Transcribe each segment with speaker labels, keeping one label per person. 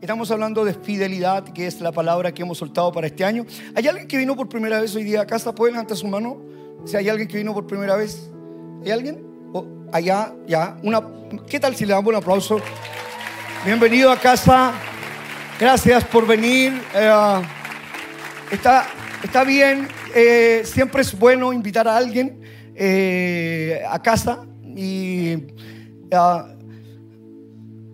Speaker 1: Estamos hablando de fidelidad, que es la palabra que hemos soltado para este año. ¿Hay alguien que vino por primera vez hoy día a casa? ¿Puede levantar su mano? Si hay alguien que vino por primera vez. ¿Hay alguien? allá, ya. ¿Qué tal si le damos un aplauso? Bienvenido a casa. Gracias por venir. Eh, está, está bien. Eh, siempre es bueno invitar a alguien eh, a casa y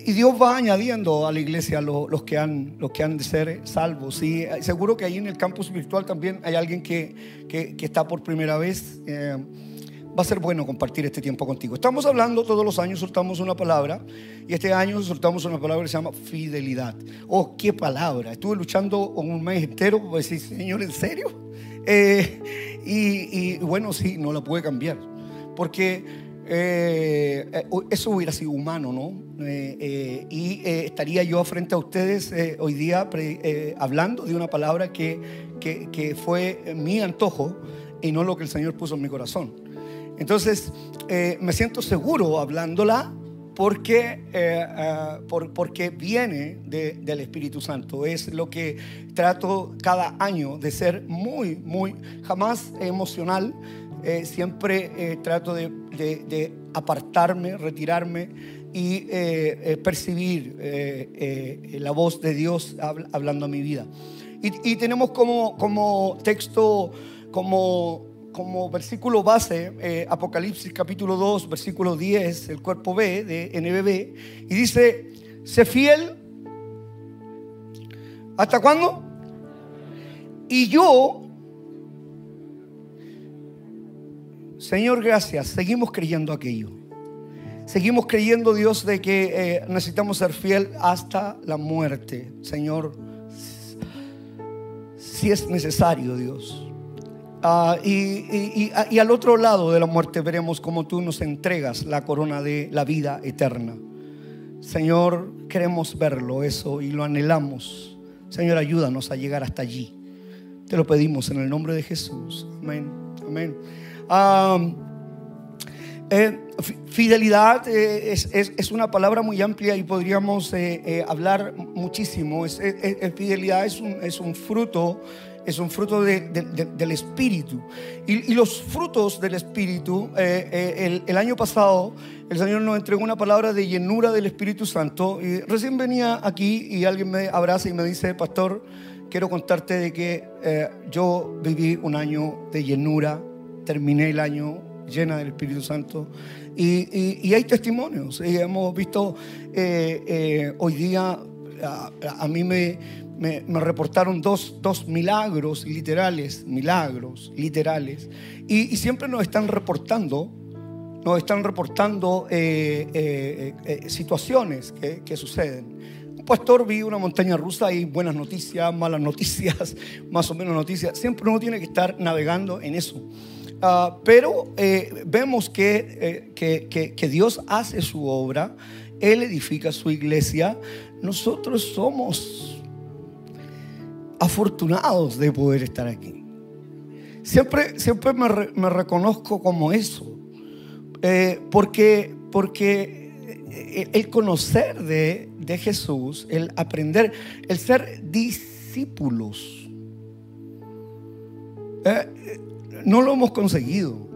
Speaker 1: y Dios va añadiendo a la iglesia los, que, han, los que han de ser salvos. Y eh, seguro que ahí en el campus virtual también hay alguien que, que, está por primera vez. Eh, va a ser bueno compartir este tiempo contigo. Estamos hablando, todos los años soltamos una palabra y este año soltamos una palabra que se llama fidelidad. Oh, qué palabra. Estuve luchando un mes entero para decir, Señor, ¿en serio? Eh, y, y bueno, sí, no la puede cambiar. Porque eh, eh, eso hubiera sido humano, ¿no? Eh, y estaría yo frente a ustedes hoy día hablando de una palabra que, que, fue mi antojo y no lo que el Señor puso en mi corazón. Entonces, me siento seguro hablándola porque, porque viene del Espíritu Santo. Es lo que trato cada año de ser muy, muy, jamás emocional eh, siempre eh, trato de, apartarme, retirarme y eh, percibir la voz de Dios hablando a mi vida. Y, tenemos como, texto, como, como versículo base, Apocalipsis capítulo 2, versículo 10, el cuerpo B de NBB, y dice, sé fiel. ¿Hasta cuándo? Y yo Señor, gracias. Seguimos creyendo aquello. Seguimos creyendo, Dios, de que eh, necesitamos ser fiel hasta la muerte. Señor, si es necesario, Dios. Ah, y, y, al otro lado de la muerte veremos cómo tú nos entregas la corona de la vida eterna. Señor, queremos verlo eso y lo anhelamos. Señor, ayúdanos a llegar hasta allí. Te lo pedimos en el nombre de Jesús. Amén. Amén. Eh, fidelidad eh, es, una palabra muy amplia y podríamos eh, hablar muchísimo. fidelidad es un, es un, fruto, es un fruto del Espíritu. Y, los frutos del Espíritu, el, el, año pasado el Señor nos entregó una palabra de llenura del Espíritu Santo. Y recién venía aquí y alguien me abraza y me dice, pastor, quiero contarte de que yo viví un año de llenura terminé el año llena del Espíritu Santo. Y, hay testimonios. Y hemos visto eh, eh, hoy día, a, mí me, me, reportaron dos, dos, milagros literales, milagros literales. Y, siempre nos están reportando, nos están reportando eh, situaciones que, que suceden. Un pastor vi una montaña rusa y buenas noticias, malas noticias, más o menos noticias. Siempre uno tiene que estar navegando en eso. Ah, pero eh, vemos eh, que, que, Dios hace su obra, Él edifica su iglesia. Nosotros somos afortunados de poder estar aquí. Siempre, siempre me, reconozco como eso, eh, porque, porque el conocer de, de Jesús, el aprender, el ser discípulos, no lo hemos conseguido.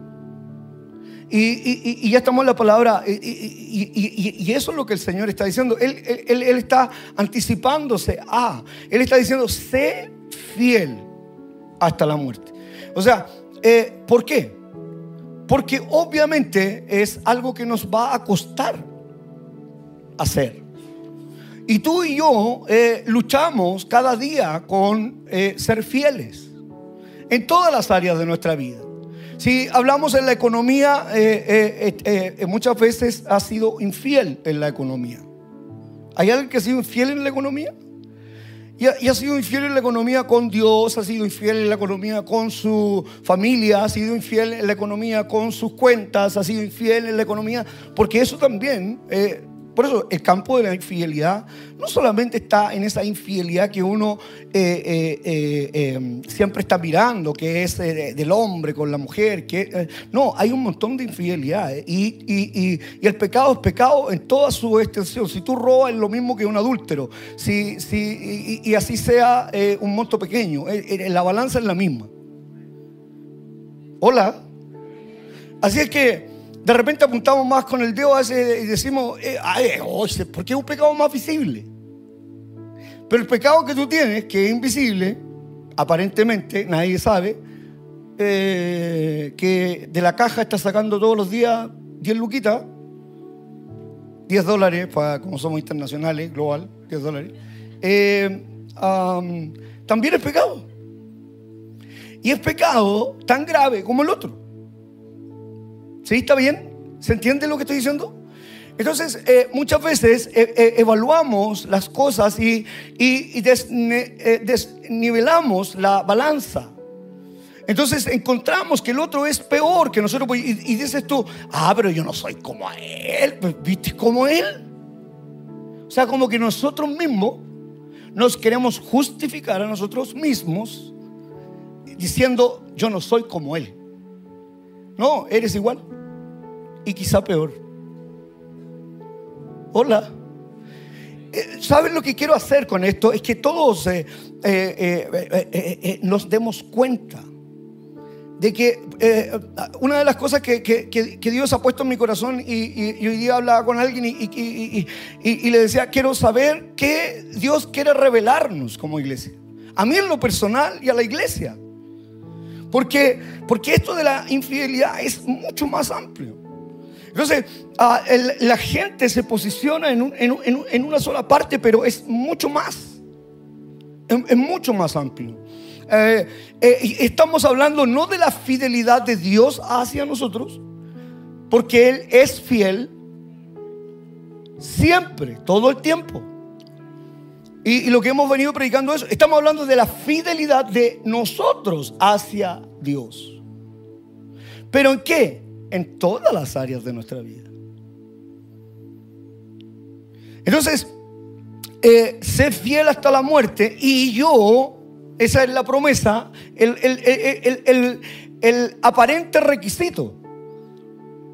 Speaker 1: Y, ya estamos en la palabra, y, eso es lo que el Señor está diciendo. Él, está anticipándose a, Él está diciendo, sé fiel hasta la muerte. O sea, eh, ¿por qué? Porque obviamente es algo que nos va a costar hacer. Y tú y yo eh, luchamos cada día con eh, ser fieles en todas las áreas de nuestra vida. Si hablamos en la economía, eh, eh, eh, muchas veces ha sido infiel en la economía. ¿Hay alguien que ha sido infiel en la economía? Y ha, sido infiel en la economía con Dios, ha sido infiel en la economía con su familia, ha sido infiel en la economía con sus cuentas, ha sido infiel en la economía, porque eso también Por eso el campo de la infidelidad no solamente está en esa infidelidad que uno eh, eh, eh, siempre está mirando, que es del hombre con la mujer, que no, hay un montón de infidelidades y, el pecado es pecado en toda su extensión. Si tú robas es lo mismo que un adúltero, si, y, así sea un monto pequeño, la balanza es la misma. Hola. Así es que de repente apuntamos más con el dedo y decimos, eh, ¿por qué es un pecado más visible? Pero el pecado que tú tienes, que es invisible, aparentemente nadie sabe, eh, que de la caja está sacando todos los días 10 luquitas, 10 dólares, para, como somos internacionales, global, 10 dólares, eh, también es pecado. Y es pecado tan grave como el otro. ¿Sí? ¿Está bien? ¿Se entiende lo que estoy diciendo? Entonces, eh, muchas veces eh, eh, evaluamos las cosas y, desnivelamos la balanza. Entonces encontramos que el otro es peor que nosotros. Y, y dices tú, ah, pero yo no soy como él. Pues, ¿Viste como él? O sea, como que nosotros mismos nos queremos justificar a nosotros mismos diciendo, yo no soy como él. No, eres igual y quizá peor. Hola. Eh, ¿Saben lo que quiero hacer con esto? Es que todos eh, eh, nos demos cuenta de que una de las cosas que, Dios ha puesto en mi corazón y, hoy día hablaba con alguien y, y, le decía, quiero saber qué Dios quiere revelarnos como iglesia. A mí en lo personal y a la iglesia. Porque, porque esto de la infidelidad es mucho más amplio. Entonces, ah, la gente se posiciona en, una sola parte, pero es mucho más. Es, mucho más amplio. Eh, eh, estamos hablando no de la fidelidad de Dios hacia nosotros, porque Él es fiel siempre, todo el tiempo. Y, lo que hemos venido predicando es, estamos hablando de la fidelidad de nosotros hacia Dios. ¿Pero en qué? En todas las áreas de nuestra vida. Entonces, eh, ser fiel hasta la muerte y yo, esa es la promesa, el, aparente requisito.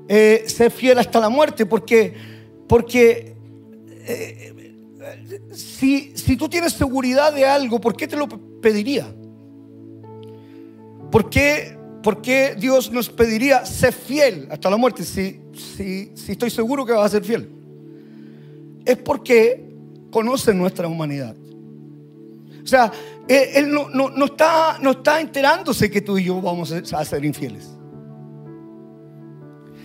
Speaker 1: Eh, ser fiel hasta la muerte porque, porque eh, si, tú tienes seguridad de algo, ¿por qué te lo pediría? ¿Por qué, por qué Dios nos pediría ser fiel hasta la muerte si, si, si estoy seguro que vas a ser fiel? Es porque conoce nuestra humanidad. O sea, Él, no, está, no está enterándose que tú y yo vamos a ser infieles.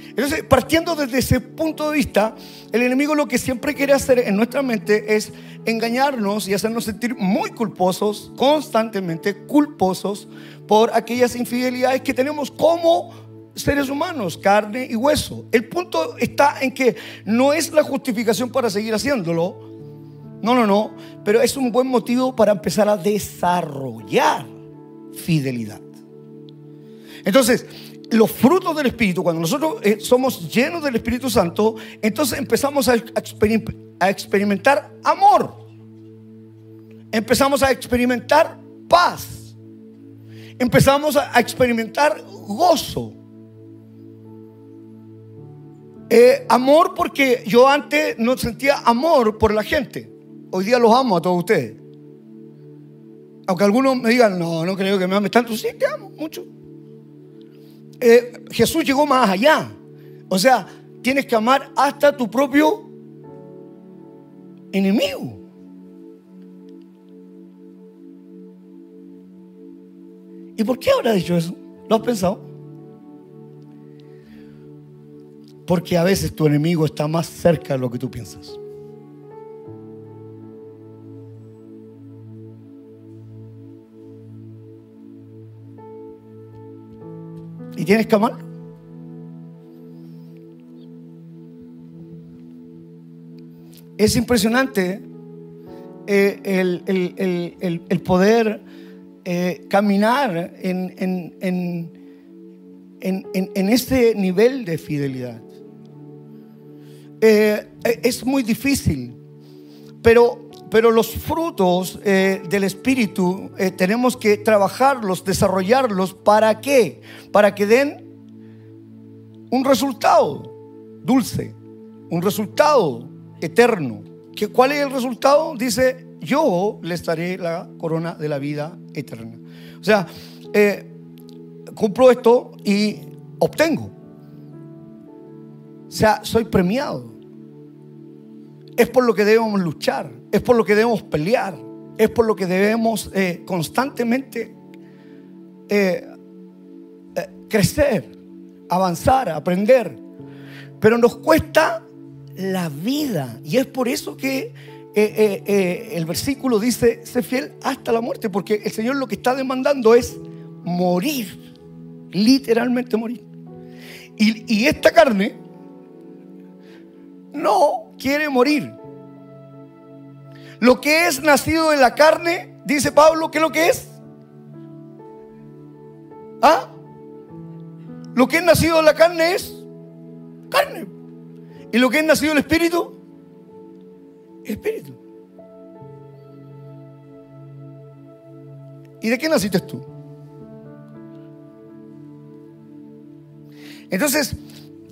Speaker 1: Entonces, partiendo desde ese punto de vista, el enemigo lo que siempre quiere hacer en nuestra mente es engañarnos y hacernos sentir muy culposos, constantemente culposos por aquellas infidelidades que tenemos como seres humanos, carne y hueso. El punto está en que no es la justificación para seguir haciéndolo, no, no, no, pero es un buen motivo para empezar a desarrollar fidelidad. Entonces, los frutos del Espíritu, cuando nosotros eh, somos llenos del Espíritu Santo, entonces empezamos a, experimentar amor. Empezamos a experimentar paz. Empezamos a, experimentar gozo. Eh, amor porque yo antes no sentía amor por la gente. Hoy día los amo a todos ustedes. Aunque algunos me digan, no, no creo que me ames tanto. Sí, te amo mucho. Eh, Jesús llegó más allá. O sea, tienes que amar hasta tu propio enemigo. ¿Y por qué habrá dicho eso? ¿Lo has pensado? Porque a veces tu enemigo está más cerca de lo que tú piensas. Y tienes amar. Es impresionante eh, el, poder eh, caminar en, en, en, en, este nivel de fidelidad. eh, es muy difícil, pero, pero los frutos eh, del Espíritu eh, tenemos que trabajarlos, desarrollarlos. ¿Para qué? Para que den un resultado dulce, un resultado eterno. ¿Qué, ¿Cuál es el resultado? Dice, yo les daré la corona de la vida eterna. O sea, cumplo esto y obtengo. O sea, soy premiado. Es por lo que debemos luchar, es por lo que debemos pelear, es por lo que debemos eh, constantemente eh, eh, crecer, avanzar, aprender. Pero nos cuesta la vida y es por eso que el versículo dice, sé fiel hasta la muerte, porque el Señor lo que está demandando es morir, literalmente morir. y esta carne no quiere morir. Lo que es nacido de la carne, dice Pablo, ¿qué es lo que es? ¿Ah? Lo que es nacido de la carne es carne. ¿Y lo que es nacido del espíritu? Espíritu. ¿Y de qué naciste tú? Entonces,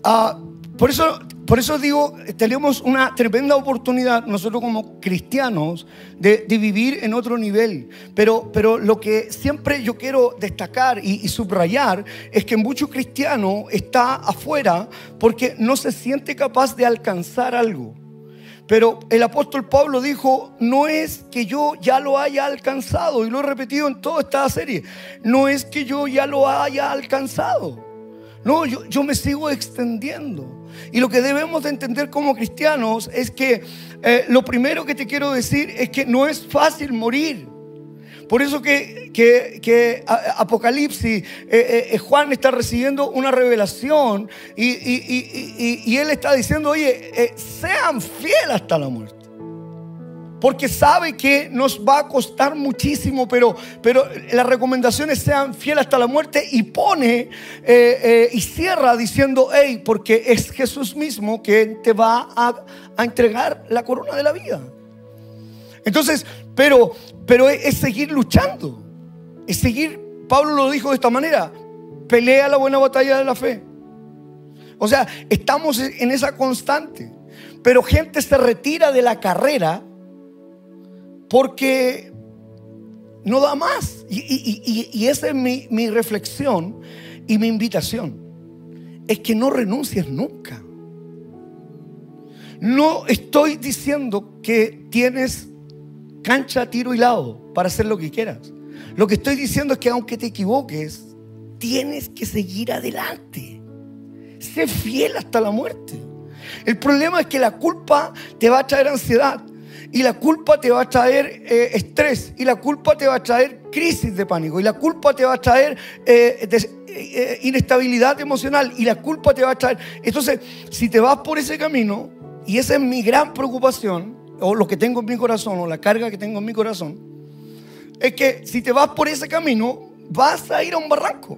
Speaker 1: ah, por eso por eso digo, tenemos una tremenda oportunidad nosotros como cristianos de, vivir en otro nivel. Pero, pero lo que siempre yo quiero destacar y, subrayar es que mucho cristiano está afuera porque no se siente capaz de alcanzar algo. Pero el apóstol Pablo dijo, no es que yo ya lo haya alcanzado, y lo he repetido en toda esta serie, no es que yo ya lo haya alcanzado. No, yo, yo me sigo extendiendo. Y lo que debemos de entender como cristianos es que eh, lo primero que te quiero decir es que no es fácil morir. Por eso que, que, Apocalipsis, eh, eh, Juan está recibiendo una revelación y, y él está diciendo, oye, sean fieles hasta la muerte. Porque sabe que nos va a costar muchísimo, pero, pero las recomendaciones sean fieles hasta la muerte y pone eh, eh, y cierra diciendo, hey, porque es Jesús mismo que te va a, entregar la corona de la vida. Entonces, pero, pero es seguir luchando, es seguir, Pablo lo dijo de esta manera, pelea la buena batalla de la fe. O sea, estamos en esa constante, pero gente se retira de la carrera porque no da más. Y, esa es mi, mi reflexión y mi invitación. Es que no renuncies nunca. No estoy diciendo que tienes cancha, tiro y lado para hacer lo que quieras. Lo que estoy diciendo es que aunque te equivoques, tienes que seguir adelante. Sé fiel hasta la muerte. El problema es que la culpa te va a traer ansiedad. Y la culpa te va a traer eh, estrés. Y la culpa te va a traer crisis de pánico. Y la culpa te va a traer eh, eh, inestabilidad emocional. Y la culpa te va a traer... Entonces, si te vas por ese camino, y esa es mi gran preocupación, o lo que tengo en mi corazón, o la carga que tengo en mi corazón, es que si te vas por ese camino, vas a ir a un barranco.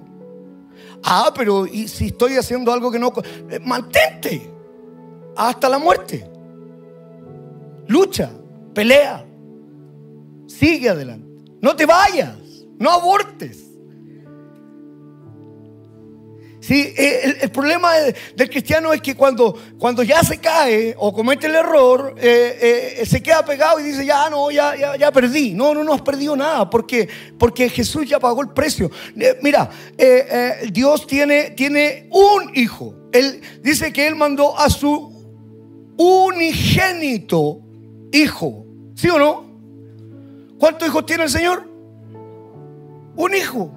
Speaker 1: Ah, pero ¿y si estoy haciendo algo que no... Mantente hasta la muerte. Lucha pelea, sigue adelante, no te vayas, no abortes. Sí, el, problema del cristiano es que cuando, cuando ya se cae o comete el error, eh, eh, se queda pegado y dice, ya no, ya, ya, ya, perdí. No, no, no has perdido nada porque, porque Jesús ya pagó el precio. Eh, mira, Dios tiene, tiene un hijo. Él dice que Él mandó a su unigénito hijo. ¿Sí o no? ¿Cuántos hijos tiene el Señor? Un hijo.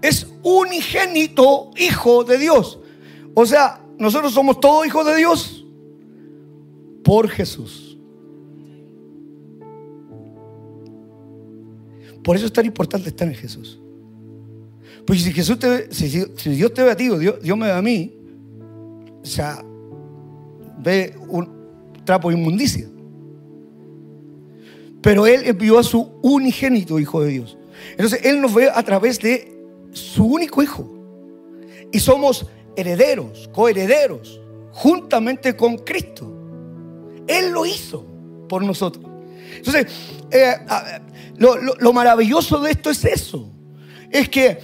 Speaker 1: Es unigénito hijo de Dios. O sea, nosotros somos todos hijos de Dios por Jesús. Por eso es tan importante estar en Jesús. Pues si Jesús te si, si Dios te ve a ti, Dios, Dios me ve a mí, o sea, ve un trapo de inmundicia. Pero Él envió a su unigénito Hijo de Dios. Entonces Él nos ve a través de su único Hijo. Y somos herederos, coherederos juntamente con Cristo. Él lo hizo por nosotros. Entonces, eh, lo, maravilloso de esto es eso. Es que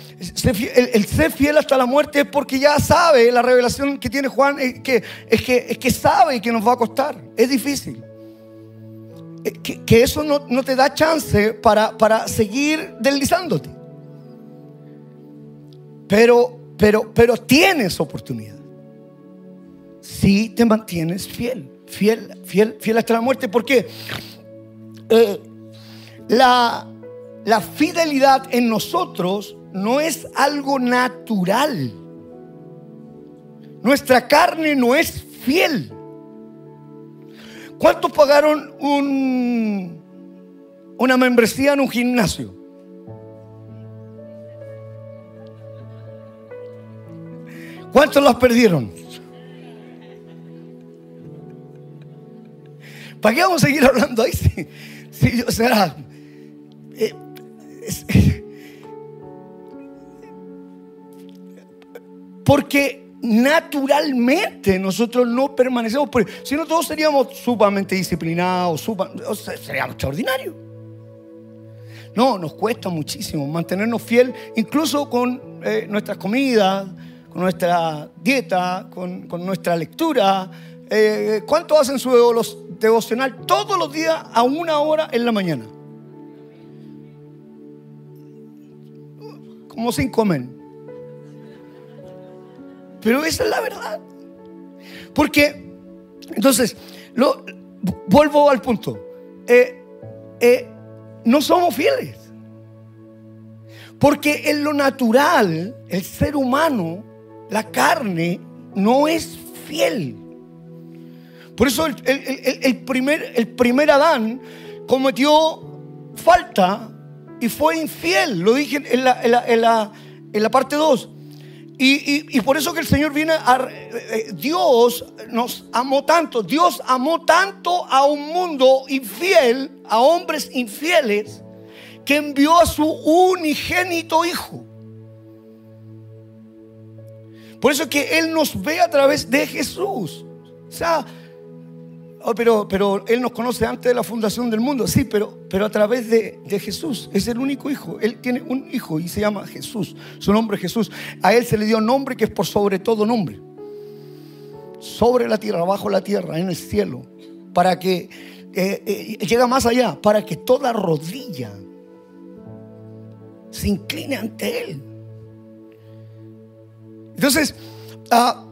Speaker 1: el, ser fiel hasta la muerte es porque ya sabe la revelación que tiene Juan, es que, es que, es que sabe que nos va a costar. Es difícil. Eh, que, eso no, te da chance para, para seguir deslizándote. Pero, pero, pero tienes oportunidad. Si te mantienes fiel, fiel, fiel, fiel hasta la muerte. Porque eh, la, la fidelidad en nosotros no es algo natural. Nuestra carne no es fiel. ¿Cuántos pagaron un, una membresía en un gimnasio? ¿Cuántos las perdieron? ¿Para qué vamos a seguir hablando ahí? Sí, o sea, eh, porque naturalmente nosotros no permanecemos, si no todos seríamos sumamente disciplinados, seríamos extraordinarios. No, nos cuesta muchísimo mantenernos fiel, incluso con eh, nuestras comidas, con nuestra dieta, con, nuestra lectura. Eh, ¿Cuánto hacen su devocional todos los días a una hora en la mañana? Como sin comer. Pero esa es la verdad. Porque, entonces, vuelvo al punto. Eh, eh, no somos fieles. Porque en lo natural, el ser humano la carne no es fiel. Por eso el, primer, el primer Adán cometió falta y fue infiel. Lo dije en la, en la, parte 2. Y, por eso que el Señor viene a... Eh, eh, Dios nos amó tanto. Dios amó tanto a un mundo infiel, a hombres infieles, que envió a su unigénito Hijo. Por eso es que Él nos ve a través de Jesús. O sea, oh, pero, pero Él nos conoce antes de la fundación del mundo. Sí, pero, pero a través de, Jesús. Es el único hijo. Él tiene un hijo y se llama Jesús. Su nombre es Jesús. A Él se le dio nombre que es por sobre todo nombre. Sobre la tierra, bajo la tierra, en el cielo. Para que eh, eh, llega más allá. Para que toda rodilla se incline ante Él. Entonces, ah,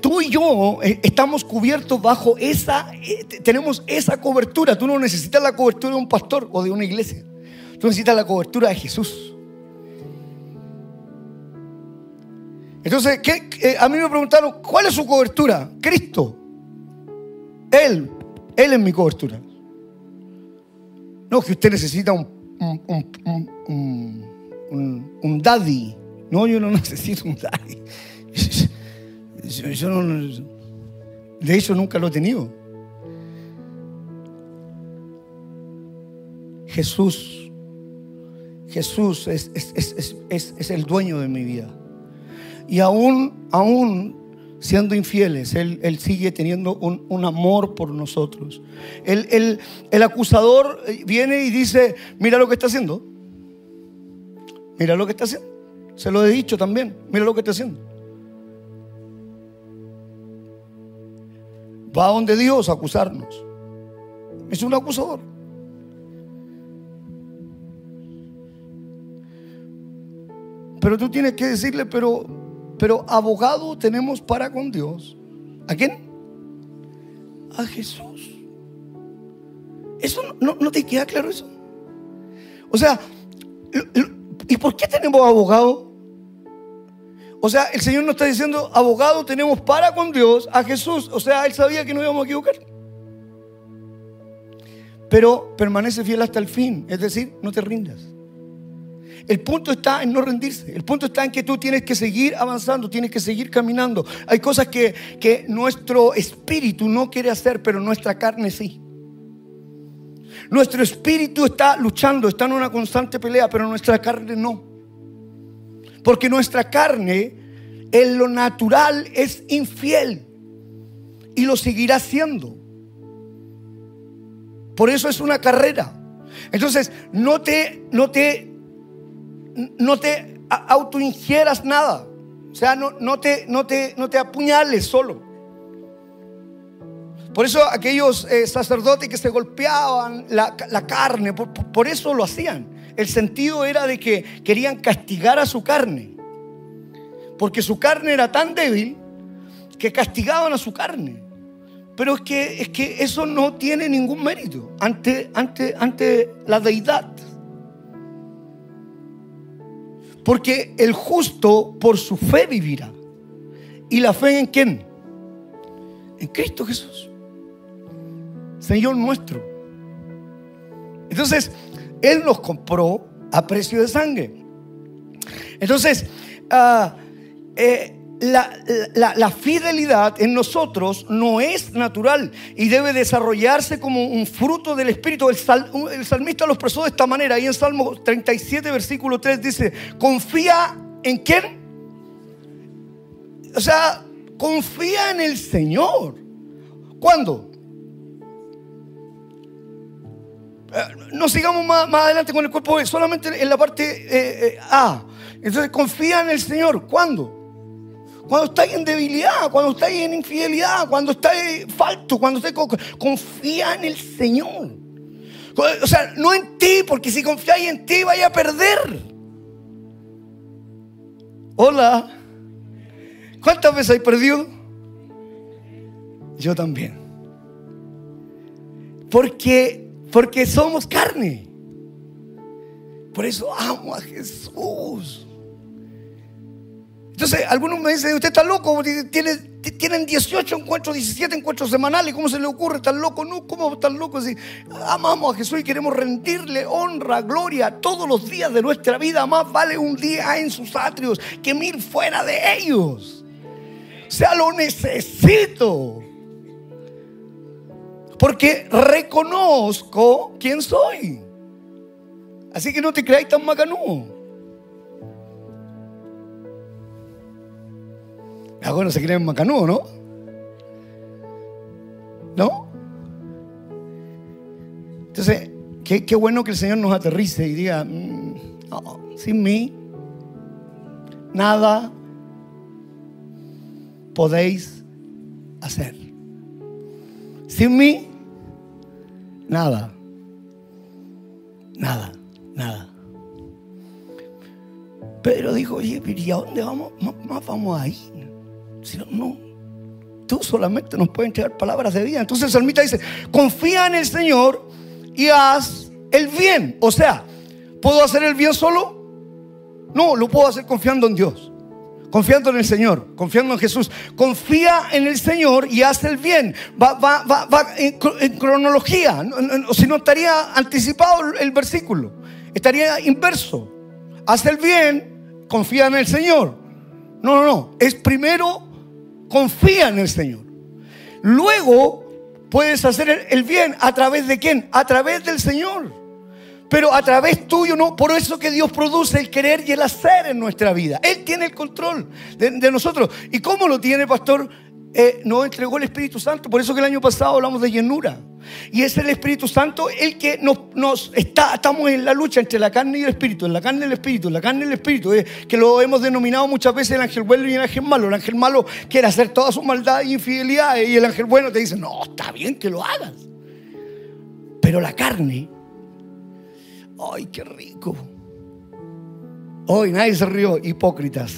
Speaker 1: tú y yo eh, estamos cubiertos bajo esa, eh, tenemos esa cobertura. Tú no necesitas la cobertura de un pastor o de una iglesia. Tú necesitas la cobertura de Jesús. Entonces, ¿qué, a mí me preguntaron, ¿cuál es su cobertura? Cristo. Él, Él es mi cobertura. No, que usted necesita un, un, un, un daddy no, yo no necesito un daddy. Yo, de hecho, nunca lo he tenido. Jesús, Jesús es, es, el dueño de mi vida. Y aún, aún siendo infieles, Él, él sigue teniendo un, amor por nosotros. El, el acusador viene y dice, mira lo que está haciendo. Mira lo que está haciendo. Se lo he dicho también. Mira lo que está haciendo. Va a donde Dios a acusarnos. Es un acusador. Pero tú tienes que decirle, pero, pero abogado tenemos para con Dios. ¿A quién? A Jesús. ¿Eso no, no te queda claro eso? O sea, ¿y por qué tenemos abogado? O sea, el Señor nos está diciendo, abogado tenemos para con Dios a Jesús. O sea, Él sabía que no íbamos a equivocar. Pero permanece fiel hasta el fin. Es decir, no te rindas. El punto está en no rendirse. El punto está en que tú tienes que seguir avanzando, tienes que seguir caminando. Hay cosas que, que nuestro espíritu no quiere hacer, pero nuestra carne sí. Nuestro espíritu está luchando, está en una constante pelea, pero nuestra carne no. Porque nuestra carne en lo natural es infiel. y lo seguirá siendo. Por eso es una carrera. Entonces, no te, no te, no te autoingieras nada. O sea, no, te, no, te, no te apuñales solo. Por eso aquellos eh, sacerdotes que se golpeaban la, carne, por, eso lo hacían. El sentido era de que querían castigar a su carne. Porque su carne era tan débil que castigaban a su carne. Pero es que, es que eso no tiene ningún mérito ante, ante, ante la deidad. Porque el justo por su fe vivirá. ¿Y la fe en quién? En Cristo Jesús. Señor nuestro. Entonces, Él nos compró a precio de sangre. Entonces, uh, eh, la, fidelidad en nosotros no es natural y debe desarrollarse como un fruto del Espíritu. El, salmista lo expresó de esta manera. Y en Salmo 37, versículo 3 dice, confía en quién. O sea, confía en el Señor. ¿Cuándo? No sigamos más, adelante con el cuerpo, solamente en la parte eh, eh, A. Entonces confía en el Señor. ¿Cuándo? Cuando estáis en debilidad, cuando estáis en infidelidad, cuando estáis falto, cuando estáis confía en el Señor. O sea, no en ti, porque si confiáis en ti vaya a perder. Hola. ¿Cuántas veces hay perdido? Yo también. Porque, porque somos carne. Por eso amo a Jesús. Entonces, algunos me dicen, usted está loco, tienen 18 encuentros, 17 encuentros semanales, ¿cómo se le ocurre estar loco? No, ¿cómo estar loco? Si amamos a Jesús y queremos rendirle honra, gloria todos los días de nuestra vida, más vale un día en sus atrios que mil fuera de ellos. O sea, lo necesito. Porque reconozco quién soy. Así que no te creáis tan macanudo. Algunos se creen macanudo, ¿no? ¿No? Entonces, qué, bueno que el Señor nos aterrice y diga, mm, sin mí, nada podéis hacer. Sin mí, nada. Nada, nada. Pedro dijo, oye, ¿y a dónde vamos? Más vamos a ir. Si no, Tú solamente nos puedes entregar palabras de vida. Entonces el salmista dice, confía en el Señor y haz el bien. O sea, ¿puedo hacer el bien solo? No, lo puedo hacer confiando en Dios. Confiando en el Señor, confiando en Jesús. Confía en el Señor y haz el bien. Va, va, va, va en, cronología. O si no estaría anticipado el versículo. Estaría inverso. Haz el bien, confía en el Señor. No, no, no. Es primero confía en el Señor. Luego puedes hacer el bien a través de quién? A través del Señor. Pero a través tuyo no. Por eso que Dios produce el querer y el hacer en nuestra vida. Él tiene el control de, nosotros. ¿Y cómo lo tiene, pastor? eh, nos entregó el Espíritu Santo. Por eso que el año pasado hablamos de llenura. Y es el Espíritu Santo el que nos, está, estamos en la lucha entre la carne y el Espíritu, en la carne y el Espíritu, en la carne y el Espíritu, eh, que lo hemos denominado muchas veces el ángel bueno y el ángel malo. El ángel malo quiere hacer toda su maldad e infidelidad y el ángel bueno te dice, no, está bien que lo hagas. Pero la carne, ay, qué rico. Hoy nadie se rió, hipócritas.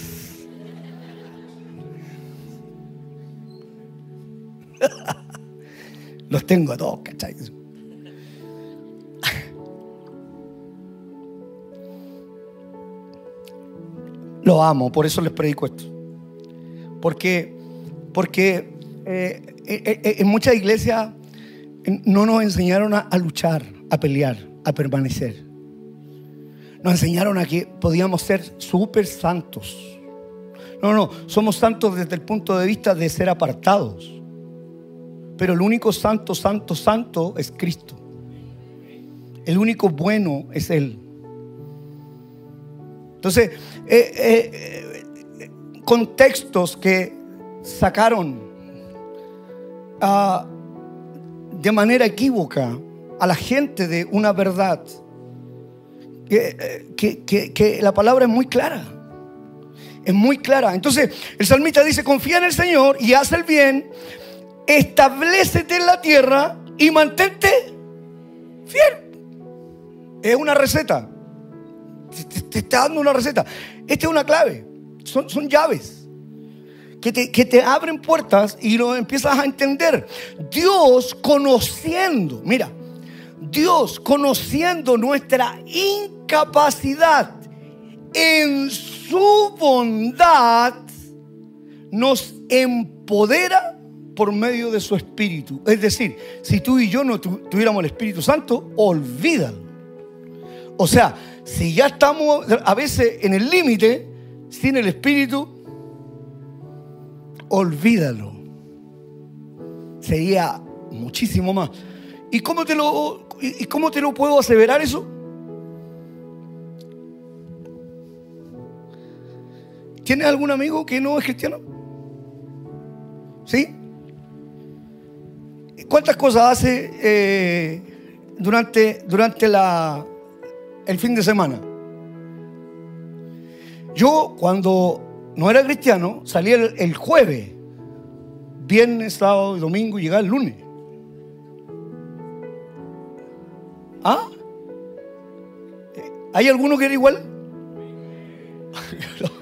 Speaker 1: Los tengo a todos, ¿cachai? Lo amo, por eso les predico esto. Porque, porque eh, eh, eh, en muchas iglesias no nos enseñaron a, a luchar, a pelear, a permanecer. Nos enseñaron a que podíamos ser súper santos. No, no, somos santos desde el punto de vista de ser apartados. Pero el único santo, santo, santo es Cristo. El único bueno es Él. Entonces, eh, eh, contextos que sacaron ah, de manera equívoca a la gente de una verdad. Que, que, que, la palabra es muy clara. Es muy clara. Entonces, el salmista dice, confía en el Señor y haz el bien, establecete en la tierra y mantente fiel. Es una receta. Te, está dando una receta. Esta es una clave. Son, son llaves que te, que te abren puertas y lo empiezas a entender. Dios conociendo, mira, Dios conociendo nuestra incapacidad en su bondad, nos empodera por medio de su Espíritu. Es decir, si tú y yo no tuviéramos el Espíritu Santo, olvídalo. O sea, si ya estamos a veces en el límite, sin el Espíritu, olvídalo. Sería muchísimo más. ¿Y cómo te lo, y cómo te lo puedo aseverar eso? ¿Tienes algún amigo que no es cristiano? ¿Sí? ¿Cuántas cosas hace eh, durante, durante la, el fin de semana? Yo cuando no era cristiano salía el, jueves, viernes, sábado y domingo y llegaba el lunes. ¿Ah? ¿Hay alguno que era igual?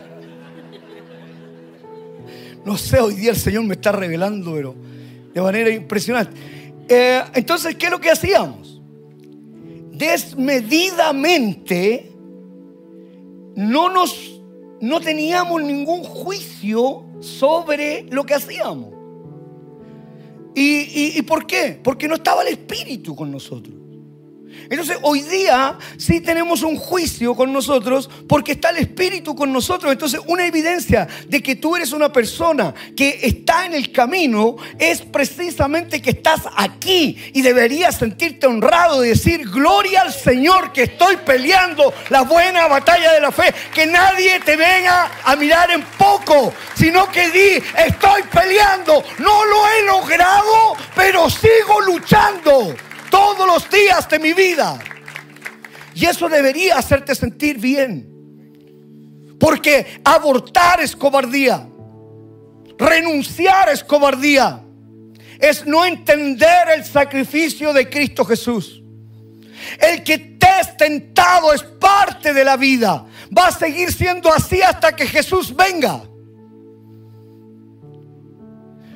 Speaker 1: No sé, hoy día el Señor me está revelando, pero de manera impresionante. Eh, entonces, ¿qué es lo que hacíamos? Desmedidamente no nos no teníamos ningún juicio sobre lo que hacíamos. ¿Y, y por qué? Porque no estaba el Espíritu con nosotros. Entonces hoy día sí tenemos un juicio con nosotros porque está el Espíritu con nosotros. Entonces una evidencia de que tú eres una persona que está en el camino es precisamente que estás aquí y deberías sentirte honrado y decir, gloria al Señor que estoy peleando la buena batalla de la fe. Que nadie te venga a mirar en poco, sino que di, estoy peleando, no lo he logrado, pero sigo luchando todos los días de mi vida. Y eso debería hacerte sentir bien. Porque abortar es cobardía. Renunciar es cobardía. Es no entender el sacrificio de Cristo Jesús. El que te es tentado es parte de la vida. Va a seguir siendo así hasta que Jesús venga.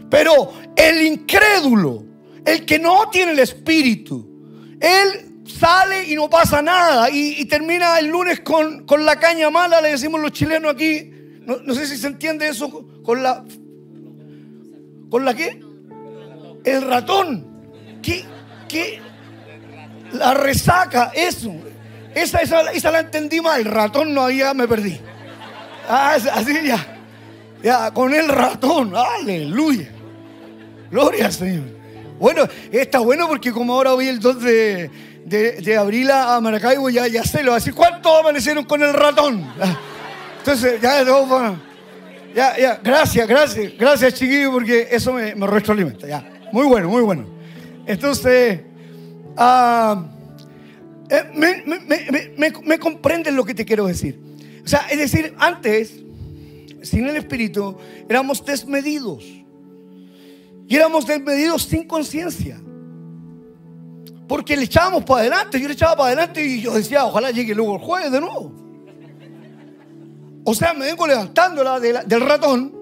Speaker 1: Pero el incrédulo el que no tiene el espíritu, él sale y no pasa nada y, termina el lunes con, la caña mala, le decimos los chilenos aquí. No, sé si se entiende eso con la... ¿Con la qué? El ratón. ¿Qué? ¿Qué? La resaca, eso. Esa, esa, la entendí mal. El ratón no, había, me perdí. Ah, así ya. Ya, con el ratón. Aleluya. Gloria al Señor. Bueno, está bueno porque como ahora voy el 2 de, abril a Maracaibo, ya, ya sé, lo voy a decir, ¿cuántos amanecieron con el ratón? Entonces, ya, ya, ya, gracias, gracias, gracias chiquillo, porque eso me, me retroalimenta, ya. Muy bueno, muy bueno. Entonces, ah, eh, me, me comprenden lo que te quiero decir. O sea, es decir, antes, sin el Espíritu, éramos desmedidos. Y éramos desmedidos sin conciencia. Porque le echábamos para adelante, yo le echaba para adelante y yo decía, ojalá llegue luego el jueves de nuevo. O sea, me vengo levantándola del ratón.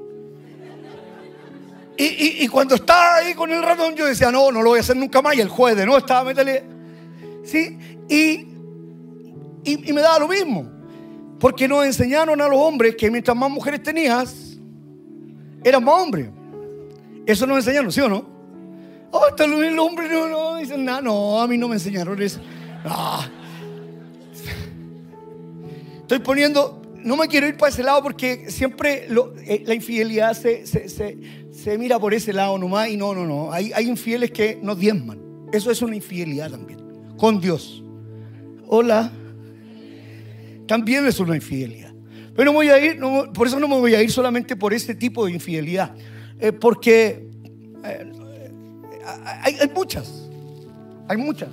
Speaker 1: Y, cuando estaba ahí con el ratón, yo decía, no, no lo voy a hacer nunca más. Y el jueves de nuevo estaba, métele. ¿Sí? Y, y, me daba lo mismo. Porque nos enseñaron a los hombres que mientras más mujeres tenías, eran más hombres. Eso nos enseñaron, ¿sí o no? Oh, está el hombre no, no, dicen nada. No, a mí no me enseñaron eso. Estoy poniendo, no me quiero ir para ese lado porque siempre eh, la infidelidad se, se, mira por ese lado nomás y no, no, no. Hay, hay infieles que nos diezman. Eso es una infidelidad también. Con Dios. Hola. También es una infidelidad. Pero no voy a ir, por eso no me voy a ir solamente por este tipo de infidelidad. Eh, porque eh, hay, hay muchas, hay muchas.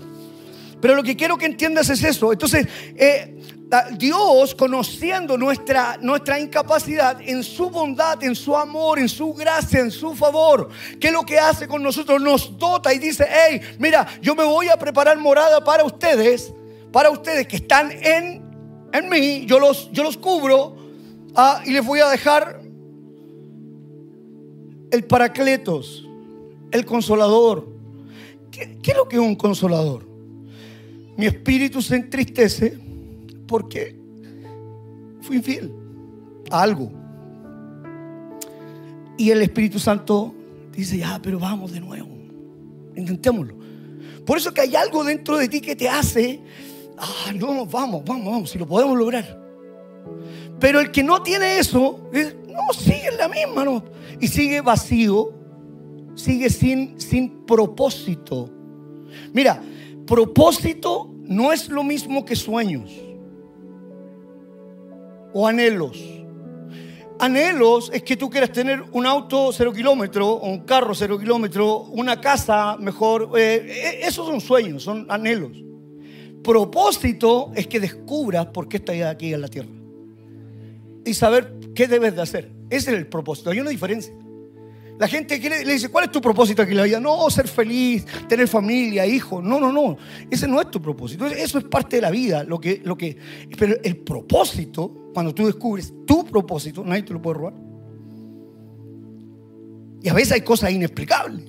Speaker 1: Pero lo que quiero que entiendas es eso. Entonces, eh, Dios, conociendo nuestra, nuestra incapacidad, en su bondad, en su amor, en su gracia, en su favor, ¿qué es lo que hace con nosotros? Nos dota y dice, hey, mira, yo me voy a preparar morada para ustedes, para ustedes que están en, en mí, yo los, yo los cubro ah, y les voy a dejar el paracletos, el consolador. ¿Qué, ¿Qué es lo que es un consolador? Mi espíritu se entristece porque fui infiel a algo. Y el Espíritu Santo dice, ya, pero vamos de nuevo. Intentémoslo. Por eso que hay algo dentro de ti que te hace, ah, no, vamos, vamos, vamos, si lo podemos lograr. Pero el que no tiene eso, no, sigue la misma, no. Y sigue vacío, sigue sin, sin propósito. Mira, propósito no es lo mismo que sueños o anhelos. Anhelos es que tú quieras tener un auto cero kilómetro, un carro cero kilómetro, una casa mejor. Eh, esos son sueños, son anhelos. Propósito es que descubras por qué estás aquí en la tierra y saber qué debes de hacer. Ese es el propósito. Hay una diferencia. La gente le dice, ¿cuál es tu propósito aquí en la vida? No, ser feliz, tener familia, hijos. No, no, no. Ese no es tu propósito. Eso es parte de la vida. Lo que, lo que, pero el propósito, cuando tú descubres tu propósito, nadie te lo puede robar. Y a veces hay cosas inexplicables.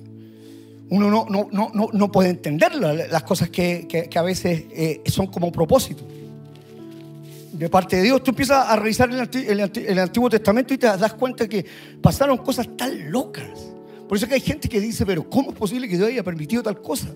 Speaker 1: Uno no, no, no, no puede entender las cosas que, que, a veces eh, son como propósito de parte de Dios. Tú empiezas a revisar el, Antiguo Testamento y te das cuenta que pasaron cosas tan locas. Por eso que hay gente que dice, pero ¿cómo es posible que Dios haya permitido tal cosa?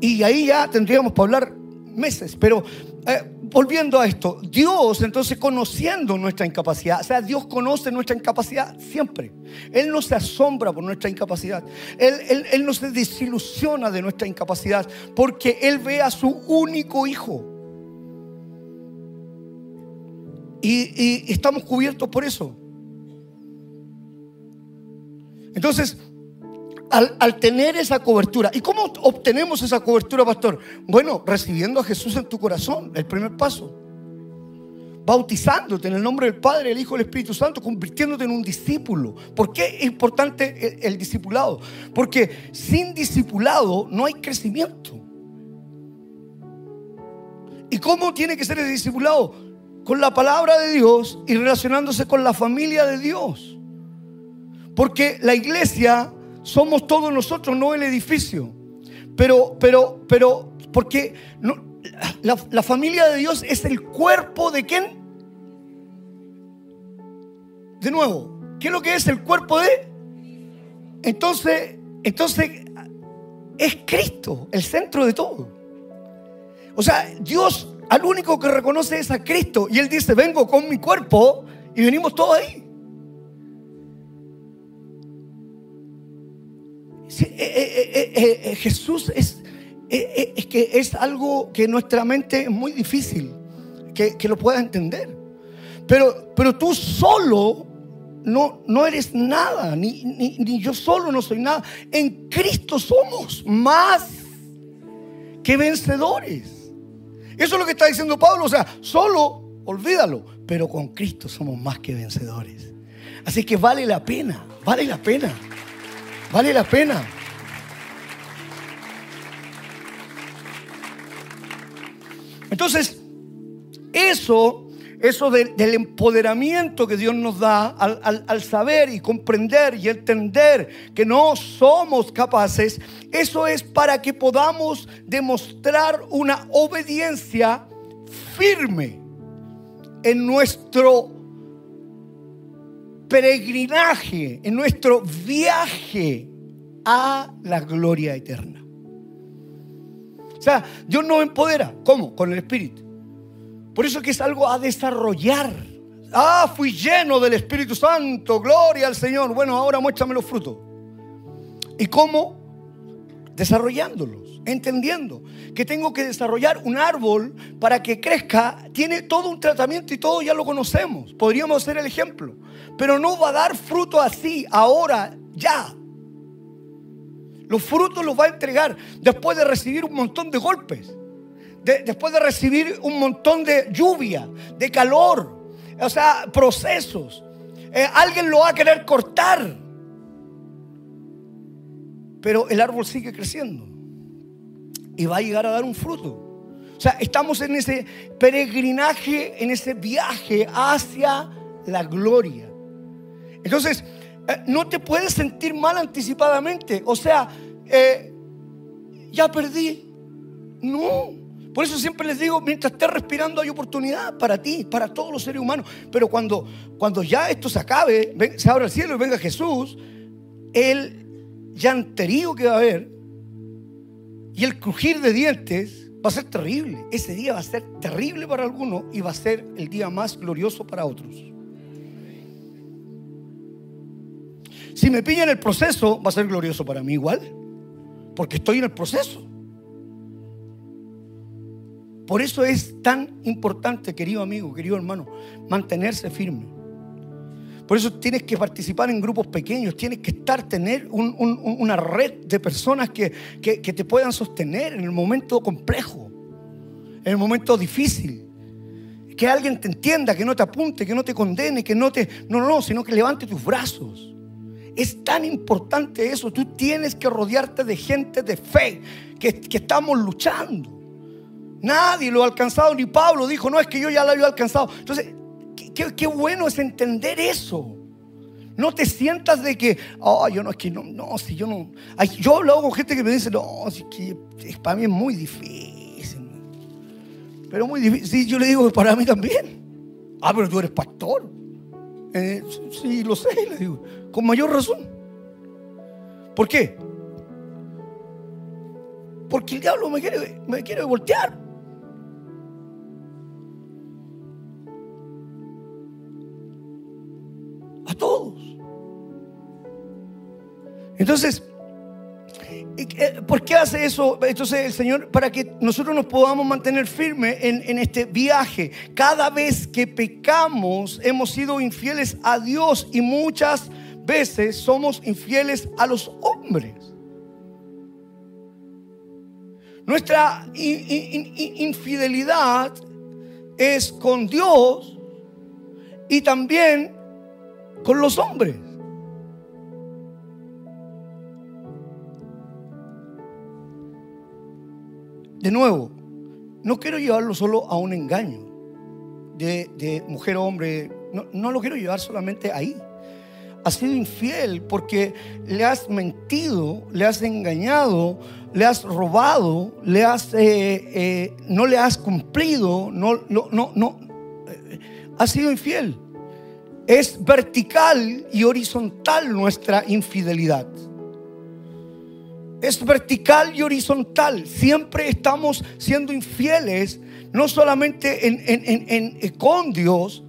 Speaker 1: Y ahí ya tendríamos para hablar meses. Pero eh, volviendo a esto, Dios entonces conociendo nuestra incapacidad, o sea, Dios conoce nuestra incapacidad siempre. Él no se asombra por nuestra incapacidad. Él, él no se desilusiona de nuestra incapacidad porque Él ve a su único hijo y, estamos cubiertos por eso. Entonces, al, tener esa cobertura, ¿y cómo obtenemos esa cobertura, pastor? Bueno, recibiendo a Jesús en tu corazón, el primer paso. Bautizándote en el nombre del Padre, el Hijo y el Espíritu Santo, convirtiéndote en un discípulo. ¿Por qué es importante el, el discipulado? Porque sin discipulado no hay crecimiento. ¿Y cómo tiene que ser el discipulado? Con la palabra de Dios y relacionándose con la familia de Dios. Porque la iglesia somos todos nosotros, no el edificio. Pero, pero, pero, porque no, la, la familia de Dios es el cuerpo de quién? De nuevo, ¿qué es lo que es el cuerpo de? Entonces, entonces es Cristo el centro de todo. O sea, Dios al único que reconoce es a Cristo. Y Él dice, vengo con mi cuerpo y venimos todos ahí. Eh, eh, eh, Jesús es, es, que es algo que nuestra mente es muy difícil que, que lo pueda entender. Pero, pero tú solo no, no eres nada, ni, ni, ni yo solo no soy nada. En Cristo somos más que vencedores. Eso es lo que está diciendo Pablo. O sea, solo olvídalo. Pero con Cristo somos más que vencedores. Así que vale la pena, vale la pena, vale la pena. Entonces, eso eso del empoderamiento que Dios nos da al, saber y comprender y entender que no somos capaces, eso es para que podamos demostrar una obediencia firme en nuestro peregrinaje, en nuestro viaje a la gloria eterna. O sea, Dios nos empodera. ¿Cómo? Con el Espíritu. Por eso que es algo a desarrollar. Ah, fui lleno del Espíritu Santo, gloria al Señor. Bueno, ahora muéstrame los frutos. ¿Y cómo? Desarrollándolos, entendiendo que tengo que desarrollar un árbol para que crezca. Tiene todo un tratamiento y todo ya lo conocemos. Podríamos ser el ejemplo. Pero no va a dar fruto así, ahora, ya. Los frutos los va a entregar después de recibir un montón de golpes. Después de recibir un montón de lluvia, de calor, o sea, procesos. Eh, alguien lo va a querer cortar. Pero el árbol sigue creciendo y va a llegar a dar un fruto. O sea, estamos en ese peregrinaje, en ese viaje hacia la gloria. Entonces, eh, no te puedes sentir mal anticipadamente. O sea, eh, ya perdí. No. Por eso siempre les digo, mientras estés respirando hay oportunidad para ti, para todos los seres humanos. Pero cuando, cuando ya esto se acabe, se abra el cielo y venga Jesús, el llanterío que va a haber y el crujir de dientes Va a ser terrible. Ese día va a ser terrible para algunos y va a ser el día más glorioso para otros. Si me pillan el proceso, va a ser glorioso para mí igual. Porque estoy en el proceso. Por eso es tan importante, querido amigo, querido hermano, mantenerse firme. Por eso tienes que participar en grupos pequeños, tienes que estar, tener una red de personas que, que, te puedan sostener en el momento complejo, en el momento difícil. Que alguien te entienda, que no te apunte, que no te condene, que no te... No, no, sino que levante tus brazos. Es tan importante eso. Tú tienes que rodearte de gente de fe, que, que estamos luchando. Nadie lo ha alcanzado, ni Pablo dijo, no es que yo ya lo había alcanzado. Entonces, Qué, bueno es entender eso. No te sientas de que, oh, yo no, es que no, no, si yo no. yo he hablado con gente que me dice, no, si que para mí es muy difícil. Pero muy difícil. Sí, yo le digo para mí también. Ah, pero tú eres pastor. Eh, sí, lo sé, le digo. Con mayor razón. ¿Por qué? Porque el diablo me quiere, me quiere voltear. Entonces, ¿por qué hace eso? Entonces el Señor, para que nosotros nos podamos mantener firmes en, este viaje. Cada vez que pecamos, hemos sido infieles a Dios y muchas veces somos infieles a los hombres. Nuestra infidelidad es con Dios y también con los hombres. De nuevo, no quiero llevarlo solo a un engaño de, mujer o hombre. No, no lo quiero llevar solamente ahí. Has sido infiel porque le has mentido, le has engañado, le has robado, le has, eh, eh, no le has cumplido, no, no, no, no. Eh, has sido infiel es vertical y horizontal nuestra infidelidad. Es vertical y horizontal. Siempre estamos siendo infieles, no solamente en, con Dios,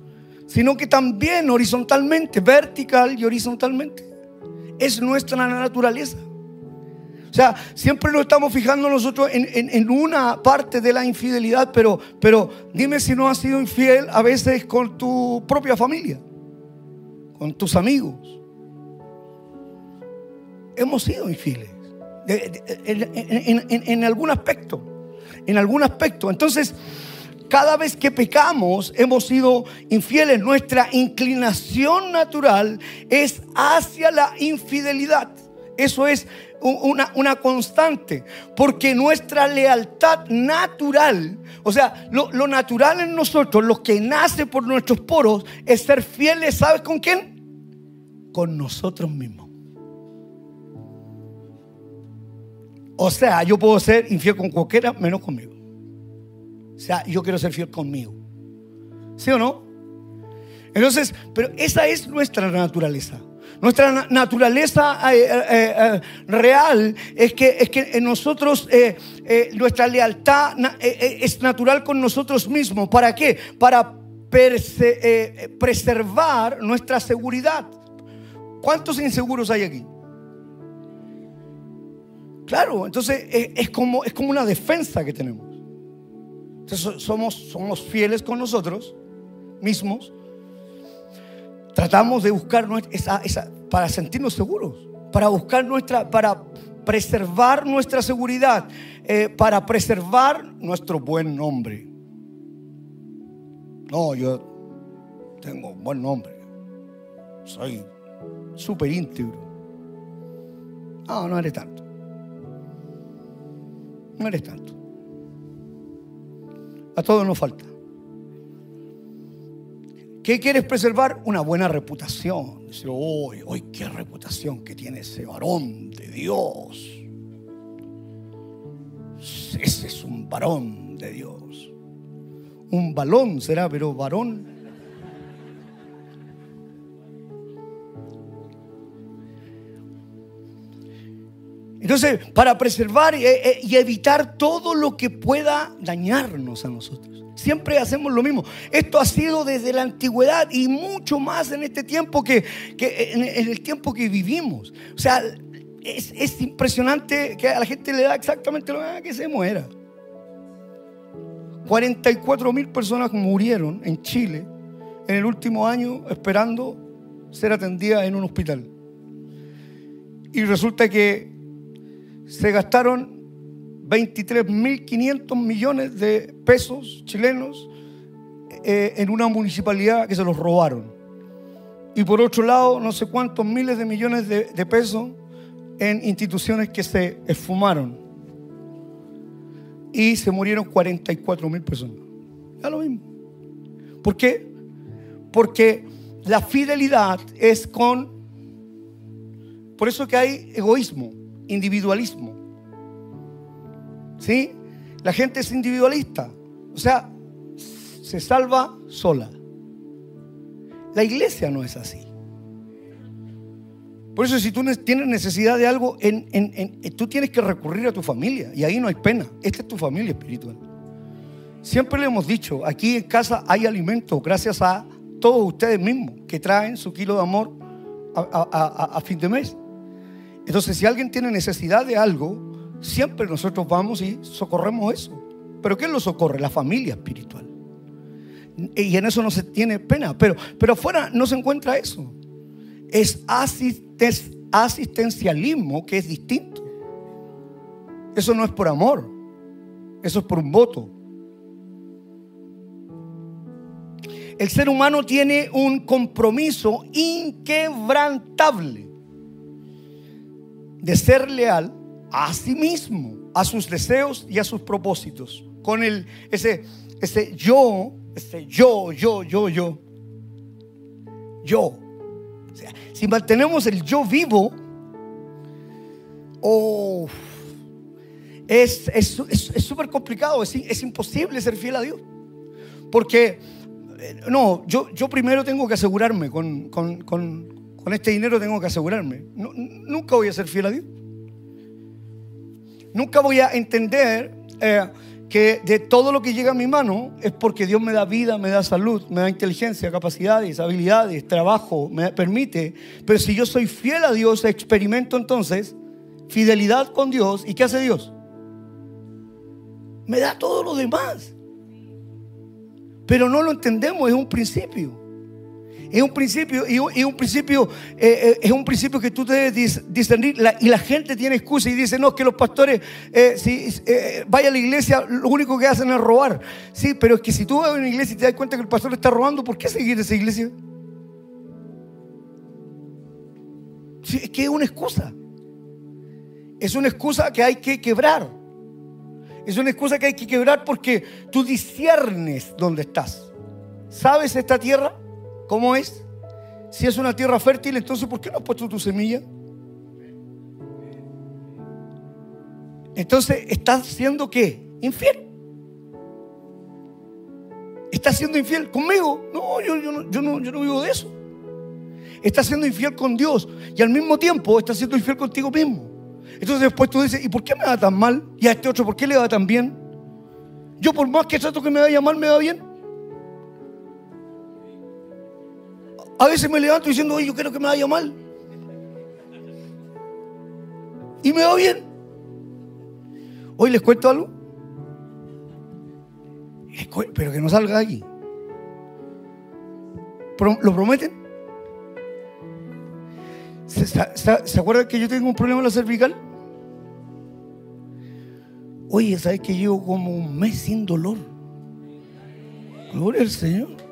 Speaker 1: sino que también horizontalmente, vertical y horizontalmente. Es nuestra naturaleza. O sea, siempre nos estamos fijando nosotros en, una parte de la infidelidad, pero, pero dime si no has sido infiel a veces con tu propia familia con tus amigos. Hemos sido infieles en, algún aspecto. En algún aspecto. Entonces, cada vez que pecamos, hemos sido infieles. Nuestra inclinación natural es hacia la infidelidad. Eso es una, constante, porque nuestra lealtad natural, o sea, lo, lo, natural en nosotros, lo que nace por nuestros poros, es ser fieles, ¿sabes con quién? Con nosotros mismos. O sea, yo puedo ser infiel con cualquiera, menos conmigo. O sea, yo quiero ser fiel conmigo. ¿Sí o no? Entonces, pero esa es nuestra naturaleza. Nuestra naturaleza eh, eh, eh, real es que, es que nosotros, nuestra lealtad es natural con nosotros mismos. ¿Para qué? Para preservar nuestra seguridad. ¿Cuántos inseguros hay aquí? Claro, entonces es, como, es como una defensa que tenemos. Entonces somos, somos fieles con nosotros mismos Tratamos de buscar para sentirnos seguros, para buscar nuestra, para, preservar nuestra seguridad, eh, para preservar nuestro buen nombre. No, yo tengo un buen nombre. Soy súper íntegro. No, no eres tanto. No eres tanto. A todos nos falta. ¿Qué quieres preservar? Una buena reputación. Dice, hoy, hoy, qué reputación que tiene ese varón de Dios. Ese es un varón de Dios. Un balón será, pero varón. Entonces, para preservar y eh, eh, evitar todo lo que pueda dañarnos a nosotros. Siempre hacemos lo mismo. Esto ha sido desde la antigüedad y mucho más en este tiempo que, en, el tiempo que vivimos. O sea, es, impresionante que a la gente le da exactamente lo que se muera. 44 mil personas murieron en Chile en el último año esperando ser atendidas en un hospital. Y resulta que se gastaron 23.500 millones de pesos chilenos eh, en una municipalidad que se los robaron. Y por otro lado, no sé cuántos miles de millones de, pesos en instituciones que se esfumaron. Y se murieron 44 mil personas. Ya lo mismo. ¿Por qué? Porque la fidelidad es con... Por eso que hay egoísmo, individualismo. ¿Sí? La gente es individualista. O sea, se salva sola. La iglesia no es así. Por eso si tú tienes necesidad de algo, en, tú tienes que recurrir a tu familia. Y ahí no hay pena. Esta es tu familia espiritual. Siempre le hemos dicho, aquí en casa hay alimento gracias a todos ustedes mismos que traen su kilo de amor a fin de mes. Entonces, si alguien tiene necesidad de algo, siempre nosotros vamos y socorremos eso. Pero ¿quién lo socorre? La familia espiritual. Y en eso no se tiene pena. Pero, pero afuera no se encuentra eso. Es asistencialismo que es distinto. Eso no es por amor. Eso es por un voto. El ser humano tiene un compromiso inquebrantable de ser leal a sí mismo, a sus deseos y a sus propósitos. Con el, ese, ese yo, ese yo, yo, yo, yo. Yo. si mantenemos el yo vivo, oh, es súper es, complicado, es, es, imposible ser fiel a Dios. Porque, eh, no, yo, yo primero tengo que asegurarme, con, con, este dinero tengo que asegurarme. nunca voy a ser fiel a Dios. Nunca voy a entender eh, que de todo lo que llega a mi mano es porque Dios me da vida, me da salud, me da inteligencia, capacidades, habilidades, trabajo, me permite. Pero si yo soy fiel a Dios, experimento entonces fidelidad con Dios. ¿Y qué hace Dios? Me da todo lo demás. Pero no lo entendemos, es un principio. Es un principio, y un, principio, eh, eh, es un principio que tú debes discernir. y la gente tiene excusa y dice, no, que los pastores, eh, si vaya a la iglesia, lo único que hacen es robar. Sí, pero es que si tú vas a una iglesia y te das cuenta que el pastor está robando, ¿por qué seguir esa iglesia? es que es una excusa. Es una excusa que hay que quebrar. Es una excusa que hay que quebrar porque tú disiernes dónde estás. ¿Sabes esta tierra? ¿Cómo es? Si es una tierra fértil, entonces ¿por qué no has puesto tu semilla? Entonces, ¿estás siendo qué? Infiel. ¿Estás siendo infiel conmigo? No yo, no, yo, no, yo no vivo de eso. Estás siendo infiel con Dios y al mismo tiempo estás siendo infiel contigo mismo. Entonces después tú dices, ¿y por qué me va tan mal? Y a este otro, ¿por qué le va tan bien? Yo por más que trato que me vaya mal, me va bien. A veces me levanto diciendo, oye, yo quiero que me vaya mal. Y me va bien. Hoy les cuento algo. Pero que no salga de aquí. ¿Lo prometen? ¿Se, acuerdan que yo tengo un problema en la cervical? Oye, ¿sabes que llevo como un mes sin dolor? Gloria al Señor.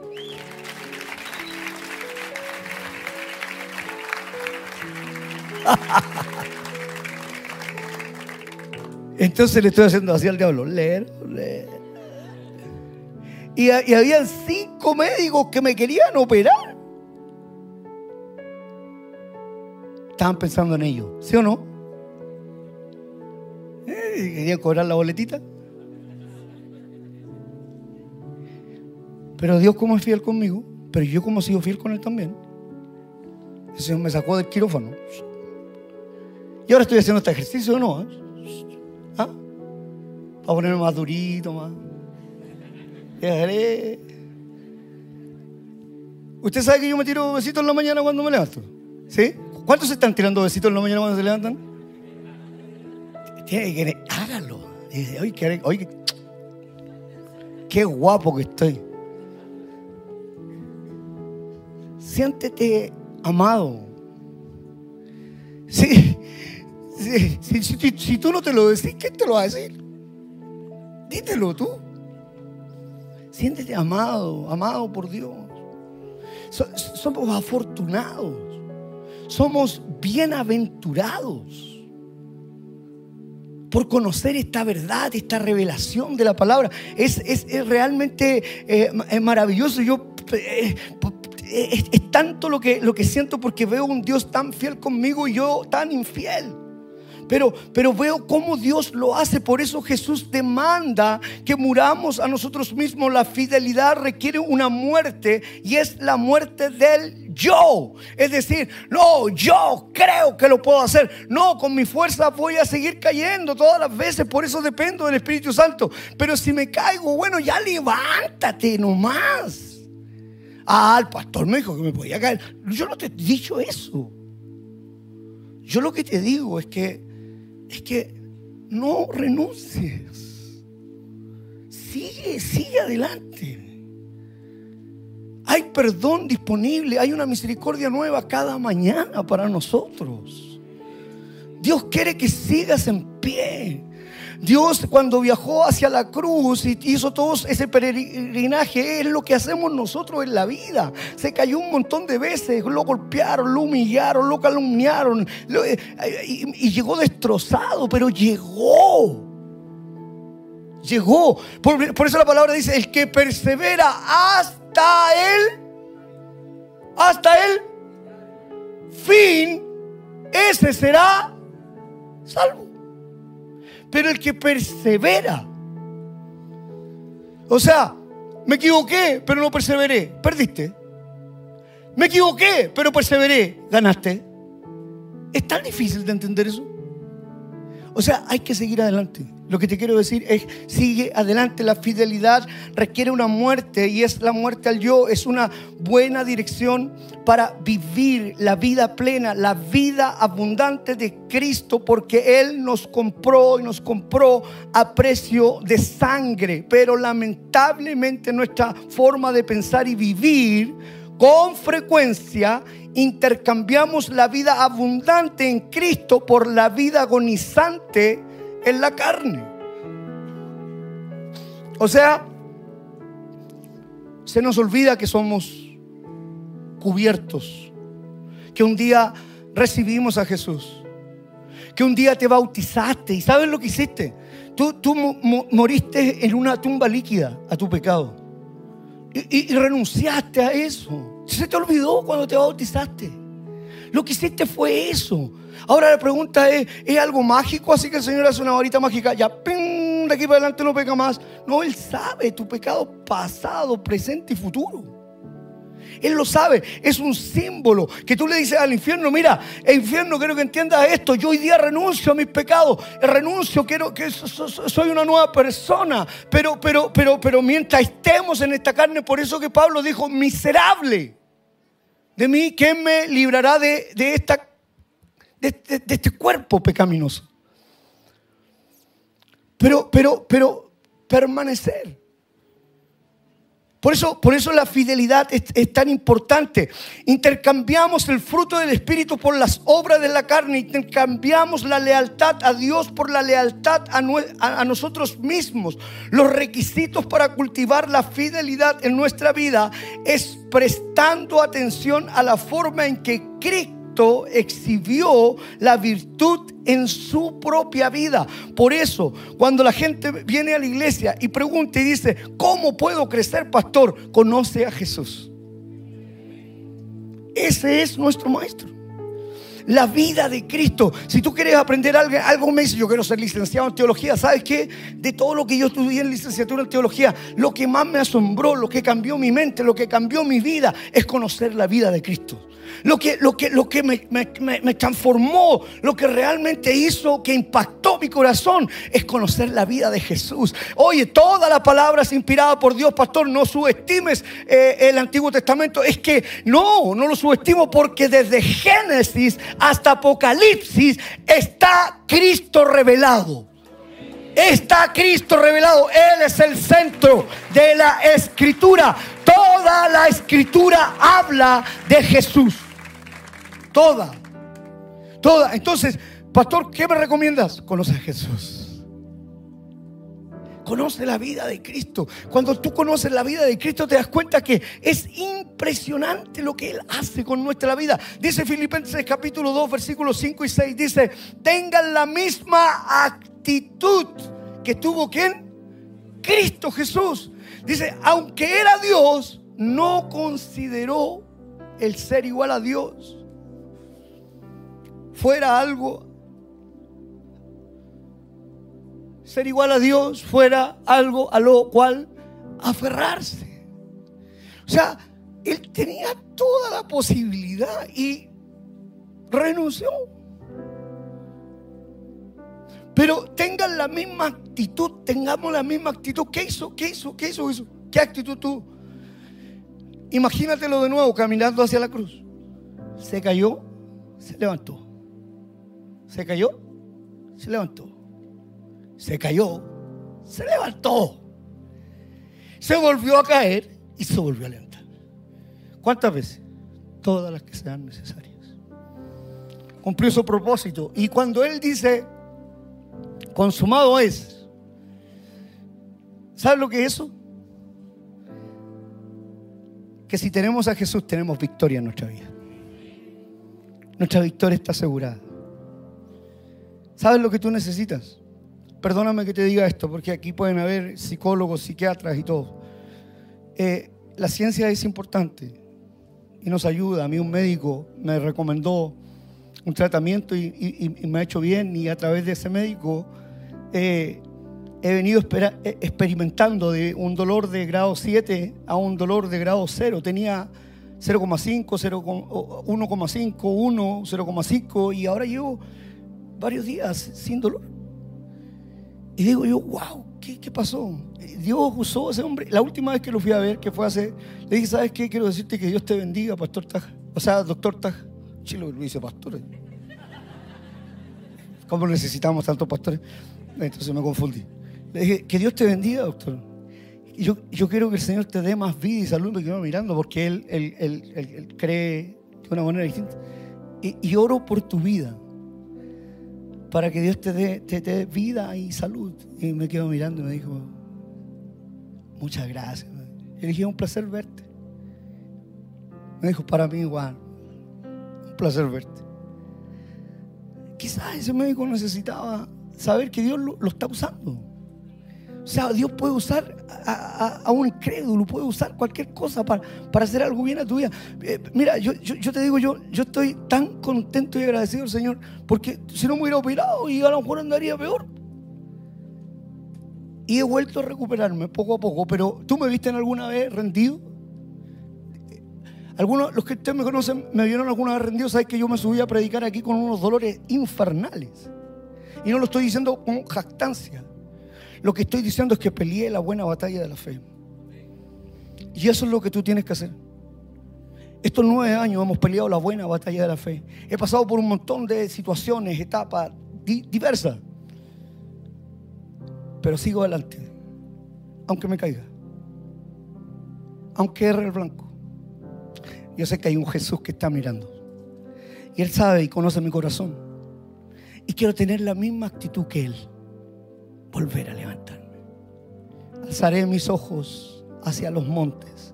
Speaker 1: Entonces le estoy haciendo así al diablo. Leer, leer. Y, y había cinco médicos que me querían operar. Estaban pensando en ello, ¿sí o no? Eh, querían cobrar la boletita. Pero Dios como es fiel conmigo, pero yo como he sido fiel con Él también. El Señor me sacó del quirófano. Y ahora estoy haciendo este ejercicio, ¿no? ¿Ah? Para ponerme más durito, más. ¿Usted sabe que yo me tiro besitos en la mañana cuando me levanto? ¿Sí? ¿Cuántos se están tirando besitos en la mañana cuando se levantan? Tiene que hágalo. Oye, qué, oye, qué guapo que estoy. Siéntete amado. Sí, si, tú no te lo decís, ¿quién te lo va a decir? Dítelo tú. Siéntete amado, amado por Dios. somos afortunados. Somos bienaventurados por conocer esta verdad, esta revelación de la palabra. Es, realmente eh, maravilloso. Yo eh, es, tanto lo que, lo que siento porque veo un Dios tan fiel conmigo y yo tan infiel. Pero, pero veo cómo Dios lo hace. Por eso Jesús demanda que muramos a nosotros mismos. La fidelidad requiere una muerte y es la muerte del yo. Es decir, no, yo creo que lo puedo hacer. No, con mi fuerza voy a seguir cayendo todas las veces. Por eso dependo del Espíritu Santo. Pero si me caigo, bueno, ya levántate nomás. Ah, el pastor me dijo que me podía caer. Yo no te he dicho eso. Yo lo que te digo es que es que no renuncies. Sigue, sigue adelante. Hay perdón disponible, hay una misericordia nueva cada mañana para nosotros. Dios quiere que sigas en pie. Dios cuando viajó hacia la cruz y hizo todo ese peregrinaje, es lo que hacemos nosotros en la vida. Se cayó un montón de veces, lo golpearon, lo humillaron, lo calumniaron eh, y, llegó destrozado, pero llegó. Llegó. Por, eso la palabra dice, el que persevera hasta él, hasta el fin, ese será salvo pero el que persevera. O sea, me equivoqué, pero no perseveré. Perdiste. Me equivoqué, pero perseveré. Ganaste. ¿Es tan difícil de entender eso? O sea, hay que seguir adelante. Lo que te quiero decir es, sigue adelante. La fidelidad requiere una muerte y es la muerte al yo. Es una buena dirección para vivir la vida plena, la vida abundante de Cristo, porque Él nos compró y nos compró a precio de sangre. Pero lamentablemente nuestra forma de pensar y vivir con frecuencia intercambiamos la vida abundante en Cristo por la vida agonizante en la carne. O sea, se nos olvida que somos cubiertos, que un día recibimos a Jesús, que un día te bautizaste y sabes lo que hiciste. Tú, tú moriste en una tumba líquida a tu pecado y, renunciaste a eso. Se te olvidó cuando te bautizaste. Lo que hiciste fue eso. Ahora la pregunta es, ¿es algo mágico? Así que el Señor hace una varita mágica, ya, ¡ping! de aquí para adelante no peca más. No, Él sabe tu pecado pasado, presente y futuro. Él lo sabe, es un símbolo que tú le dices al infierno, mira, el infierno quiero que entiendas esto, yo hoy día renuncio a mis pecados, renuncio, quiero que soy una nueva persona, pero, pero, pero, pero mientras estemos en esta carne, por eso que Pablo dijo, miserable de mí, ¿quién me librará de, esta, de, este cuerpo pecaminoso? Pero, pero, pero, permanecer. Por eso, por eso la fidelidad es, tan importante. Intercambiamos el fruto del Espíritu por las obras de la carne. Intercambiamos la lealtad a Dios por la lealtad a, a nosotros mismos. Los requisitos para cultivar la fidelidad en nuestra vida es prestando atención a la forma en que Cristo exhibió la virtud en su propia vida. Por eso, cuando la gente viene a la iglesia y pregunta y dice, ¿cómo puedo crecer, pastor? Conoce a Jesús. Ese es nuestro maestro. La vida de Cristo. Si tú quieres aprender algo, algo me dice, yo quiero ser licenciado en teología. ¿Sabes qué? De todo lo que yo estudié en licenciatura en teología, lo que más me asombró, lo que cambió mi mente, lo que cambió mi vida, es conocer la vida de Cristo. Lo que, lo que, lo que me, me, transformó, lo que realmente hizo, que impactó mi corazón, es conocer la vida de Jesús. Oye, toda la palabra es inspirada por Dios, pastor. No subestimes eh, el Antiguo Testamento. Es que no, no lo subestimo porque desde Génesis hasta Apocalipsis está Cristo revelado. Está Cristo revelado. Él es el centro de la escritura. Toda la escritura habla de Jesús. Toda. Toda. Entonces, pastor, ¿qué me recomiendas? Conoce a Jesús. Conoce la vida de Cristo. Cuando tú conoces la vida de Cristo te das cuenta que es impresionante lo que Él hace con nuestra vida. Dice Filipenses capítulo 2 versículos 5 y 6. Dice, tengan la misma actitud que tuvo quien? Cristo Jesús. Dice, aunque era Dios, no consideró el ser igual a Dios. Fuera algo, ser igual a Dios fuera algo a lo cual aferrarse. O sea, él tenía toda la posibilidad y renunció. Pero tengan la misma actitud, tengamos la misma actitud. ¿Qué hizo? ¿Qué hizo? ¿Qué hizo? ¿Qué actitud tú? Imagínatelo de nuevo caminando hacia la cruz. Se cayó, se levantó. Se cayó, se levantó. Se cayó, se levantó. Se volvió a caer y se volvió a levantar. ¿Cuántas veces? Todas las que sean necesarias. Cumplió su propósito. Y cuando Él dice, consumado es, ¿sabe lo que es eso? que si tenemos a Jesús tenemos victoria en nuestra vida. Nuestra victoria está asegurada. ¿Sabes lo que tú necesitas? Perdóname que te diga esto, porque aquí pueden haber psicólogos, psiquiatras y todo. Eh, la ciencia es importante y nos ayuda. A mí un médico me recomendó un tratamiento y, me ha hecho bien y a través de ese médico eh, he venido eh, experimentando de un dolor de grado 7 a un dolor de grado 0. Tenía 0,5, 1,5, 1, 0,5 y ahora llevo varios días sin dolor. Y digo yo, wow, ¿qué, ¿qué, pasó? Dios usó a ese hombre. La última vez que lo fui a ver, que fue hace, le dije, ¿sabes qué? Quiero decirte que Dios te bendiga, Pastor Taja. O sea, Doctor Taja. Chilo lo dice pastor. ¿Cómo necesitamos tantos pastores? Entonces me confundí. Le dije, que Dios te bendiga, doctor. Yo, yo quiero que el Señor te dé más vida y salud, me quedo mirando, porque Él, él, él, cree de una manera distinta. Y, oro por tu vida, para que Dios te dé, te dé vida y salud. Y me quedo mirando y me dijo, muchas gracias. Y le dije, un placer verte. Me dijo, para mí igual, un placer verte. Quizás ese médico necesitaba saber que Dios lo está usando. O sea, Dios puede usar a, un incrédulo, puede usar cualquier cosa para, para, hacer algo bien a tu vida. Eh, mira, yo, te digo, yo, yo estoy tan contento y agradecido al Señor, porque si no me hubiera operado y a lo mejor andaría peor. Y he vuelto a recuperarme poco a poco, pero ¿tú me viste en alguna vez rendido? Algunos, los que ustedes me conocen, me vieron alguna vez rendido, sabes que yo me subí a predicar aquí con unos dolores infernales. Y no lo estoy diciendo con jactancia. Lo que estoy diciendo es que peleé la buena batalla de la fe. Y eso es lo que tú tienes que hacer. Estos nueve años hemos peleado la buena batalla de la fe. He pasado por un montón de situaciones, etapas diversas. Pero sigo adelante, aunque me caiga. aunque erre el blanco, yo sé que hay un Jesús que está mirando. Y Él sabe y conoce mi corazón. Y quiero tener la misma actitud que Él. Volver a levantarme. Alzaré mis ojos hacia los montes,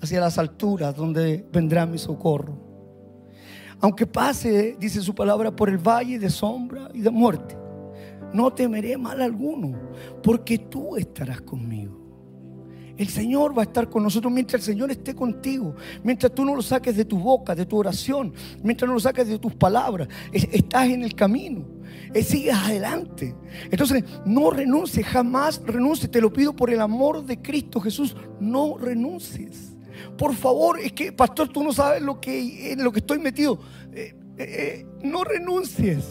Speaker 1: hacia las alturas donde vendrá mi socorro. Aunque pase, dice su palabra, por el valle de sombra y de muerte, no temeré mal alguno, porque tú estarás conmigo. El Señor va a estar con nosotros mientras el Señor esté contigo. Mientras tú no lo saques de tu boca, de tu oración. Mientras no lo saques de tus palabras. Estás en el camino. Eh, sigues adelante. Entonces, no renuncies, jamás renuncies. Te lo pido por el amor de Cristo Jesús. No renuncies. Por favor, es que, pastor, tú no sabes lo que, en lo que estoy metido. Eh, eh, no renuncies.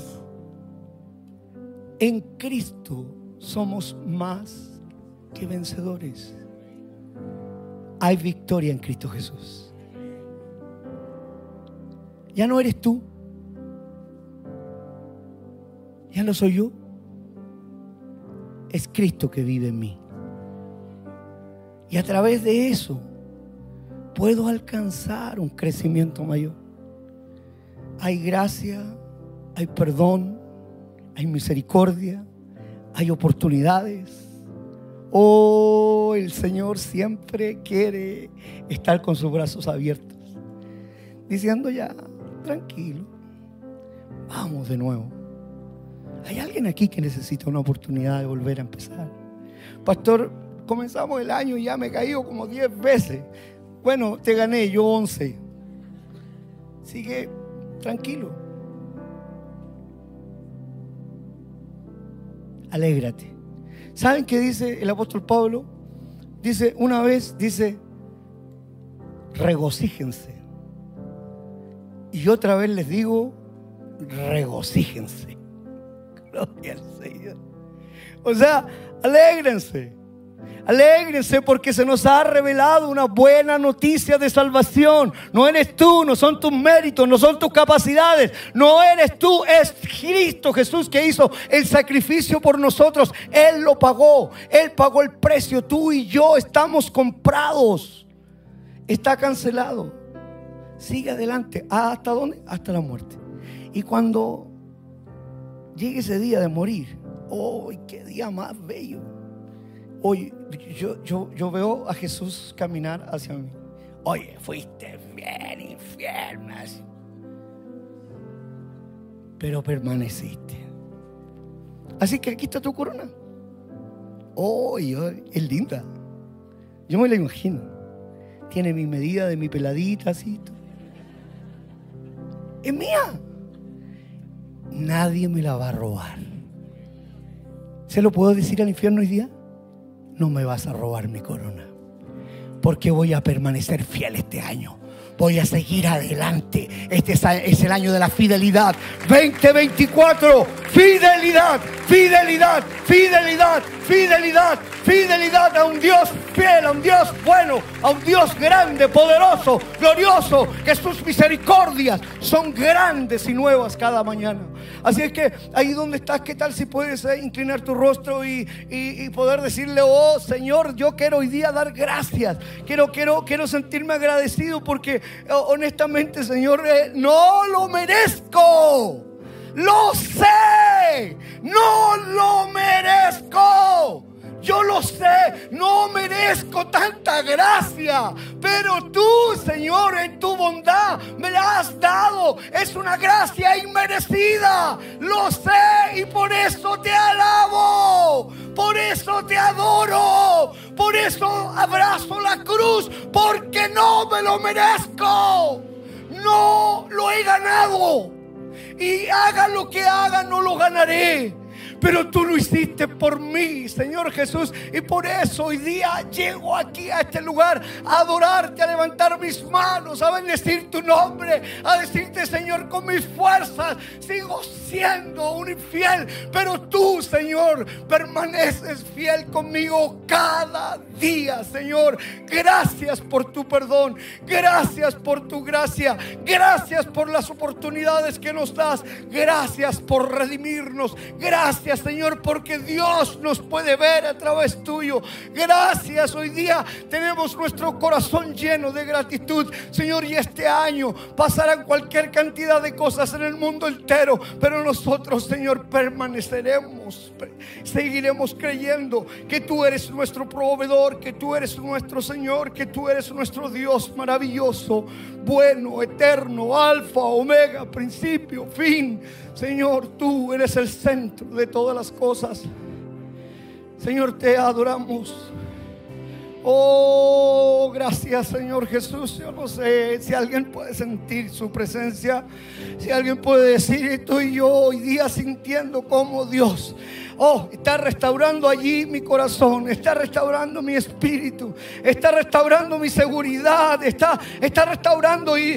Speaker 1: En Cristo somos más que vencedores hay victoria en Cristo Jesús. Ya no eres tú. Ya no soy yo. Es Cristo que vive en mí. Y a través de eso puedo alcanzar un crecimiento mayor. Hay gracia, hay perdón, hay misericordia, hay oportunidades Oh, el Señor siempre quiere estar con sus brazos abiertos, diciendo ya, tranquilo, vamos de nuevo. Hay alguien aquí que necesita una oportunidad de volver a empezar. Pastor, comenzamos el año y ya me he caído como 10 veces. Bueno, te gané yo 11. Sigue tranquilo. Alégrate. ¿Saben qué dice el apóstol Pablo? Dice, una vez, dice, regocíjense. Y otra vez les digo, regocíjense. Gloria al Señor. O sea, alégrense. Alégrense porque se nos ha revelado una buena noticia de salvación. No eres tú, no son tus méritos, no son tus capacidades. No eres tú, es Cristo Jesús que hizo el sacrificio por nosotros. Él lo pagó, Él pagó el precio. Tú y yo estamos comprados. Está cancelado. Sigue adelante. ¿Hasta dónde? Hasta la muerte. Y cuando llegue ese día de morir, ¡oh, qué día más bello! Hoy yo, yo, yo veo a Jesús caminar hacia mí. Oye, fuiste bien infiel, pero permaneciste. Así que aquí está tu corona. Oh, es linda. Yo me la imagino. Tiene mi medida de mi peladita, así. Es mía. Nadie me la va a robar. ¿Se lo puedo decir al infierno hoy día? No me vas a robar mi corona. Porque voy a permanecer fiel este año. Voy a seguir adelante. Este es el año de la fidelidad. 2024. Fidelidad, fidelidad, fidelidad, fidelidad, fidelidad a un Dios fiel, a un Dios bueno, a un Dios grande, poderoso, glorioso, que sus misericordias son grandes y nuevas cada mañana. Así es que ahí donde estás, ¿qué tal si puedes eh, inclinar tu rostro y, poder decirle, oh Señor, yo quiero hoy día dar gracias. Quiero, quiero, quiero sentirme agradecido porque oh, honestamente, Señor, eh, no lo merezco. Lo sé. No lo merezco. Yo lo sé, no merezco tanta gracia, pero tú, Señor, en tu bondad me la has dado. Es una gracia inmerecida. Lo sé y por eso te alabo. Por eso te adoro. Por eso abrazo la cruz, porque no me lo merezco. No lo he ganado. Y haga lo que haga, no lo ganaré pero tú lo hiciste por mí, Señor Jesús. Y por eso hoy día llego aquí a este lugar a adorarte, a levantar mis manos, a bendecir tu nombre, a decirte, Señor, con mis fuerzas sigo siendo un infiel, pero tú, Señor, permaneces fiel conmigo cada día, Señor. Gracias por tu perdón, gracias por tu gracia, gracias por las oportunidades que nos das, gracias por redimirnos, gracias Señor, porque Dios nos puede ver a través tuyo. Gracias, hoy día tenemos nuestro corazón lleno de gratitud, Señor, y este año pasarán cualquier cantidad de cosas en el mundo entero, pero nosotros, Señor, permaneceremos, seguiremos creyendo que tú eres nuestro proveedor, que tú eres nuestro Señor, que tú eres nuestro Dios maravilloso, bueno, eterno, alfa, omega, principio, fin. Señor, tú eres el centro de todas las cosas. Señor, te adoramos. Oh, gracias Señor Jesús. Yo no sé si alguien puede sentir su presencia, si alguien puede decir, estoy yo hoy día sintiendo como Dios Oh, está restaurando allí mi corazón, está restaurando mi espíritu, está restaurando mi seguridad, está, está restaurando y,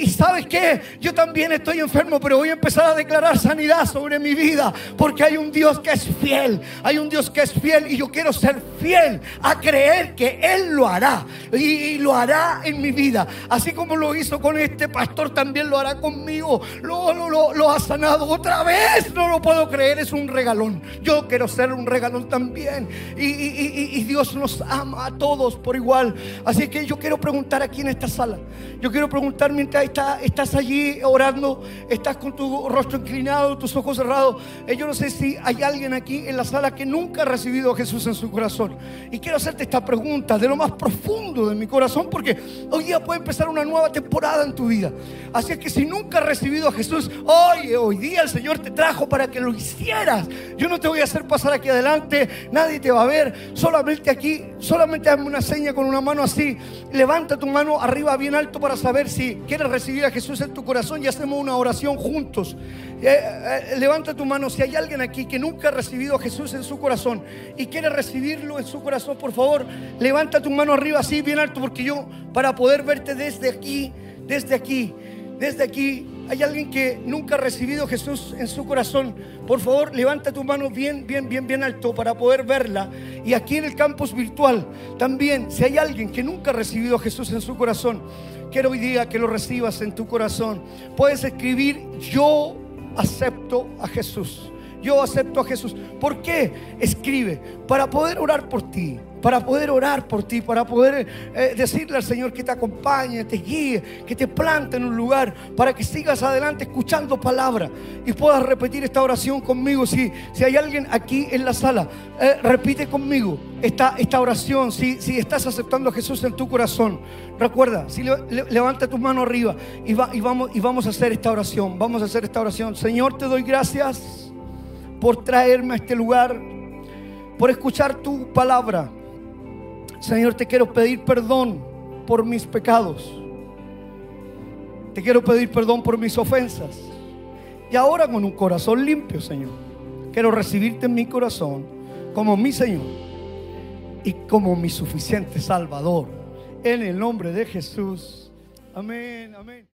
Speaker 1: y, sabes qué, yo también estoy enfermo, pero voy a empezar a declarar sanidad sobre mi vida, porque hay un Dios que es fiel, hay un Dios que es fiel y yo quiero ser fiel a creer que Él lo hará y, lo hará en mi vida, así como lo hizo con este pastor, también lo hará conmigo, lo, lo, lo ha sanado otra vez, no lo puedo creer, es un regalo yo quiero ser un regalón también. Y, Dios nos ama a todos por igual. Así que yo quiero preguntar aquí en esta sala. Yo quiero preguntar mientras estás allí orando, estás con tu rostro inclinado, tus ojos cerrados. Eh, yo no sé si hay alguien aquí en la sala que nunca ha recibido a Jesús en su corazón. Y quiero hacerte esta pregunta de lo más profundo de mi corazón porque hoy día puede empezar una nueva temporada en tu vida. Así que si nunca has recibido a Jesús, hoy, hoy día el Señor te trajo para que lo hicieras. Yo no te voy a hacer pasar aquí adelante, nadie te va a ver. Solamente aquí, solamente hazme una seña con una mano así. Levanta tu mano arriba bien alto para saber si quieres recibir a Jesús en tu corazón y hacemos una oración juntos. Eh, eh, levanta tu mano si hay alguien aquí que nunca ha recibido a Jesús en su corazón y quiere recibirlo en su corazón, por favor, levanta tu mano arriba así bien alto porque yo para poder verte desde aquí, desde aquí, desde aquí hay alguien que nunca ha recibido a Jesús en su corazón. Por favor, levanta tu mano bien, bien, bien, bien alto para poder verla. Y aquí en el campus virtual también, si hay alguien que nunca ha recibido a Jesús en su corazón, quiero hoy día que lo recibas en tu corazón. Puedes escribir, yo acepto a Jesús. Yo acepto a Jesús. ¿Por qué? Escribe, para poder orar por ti para poder orar por ti, para poder eh, decirle al Señor que te acompañe, te guíe, que te plante en un lugar, para que sigas adelante escuchando palabra y puedas repetir esta oración conmigo. Si, si hay alguien aquí en la sala, eh, repite conmigo esta, esta oración. Si, si estás aceptando a Jesús en tu corazón, recuerda, si levanta tu mano arriba y, va, y, vamos, y vamos a hacer esta oración. Vamos a hacer esta oración. Señor, te doy gracias por traerme a este lugar, por escuchar tu palabra. Señor, te quiero pedir perdón por mis pecados. Te quiero pedir perdón por mis ofensas. Y ahora con un corazón limpio, Señor, quiero recibirte en mi corazón como mi Señor y como mi suficiente Salvador. En el nombre de Jesús. Amén, amén.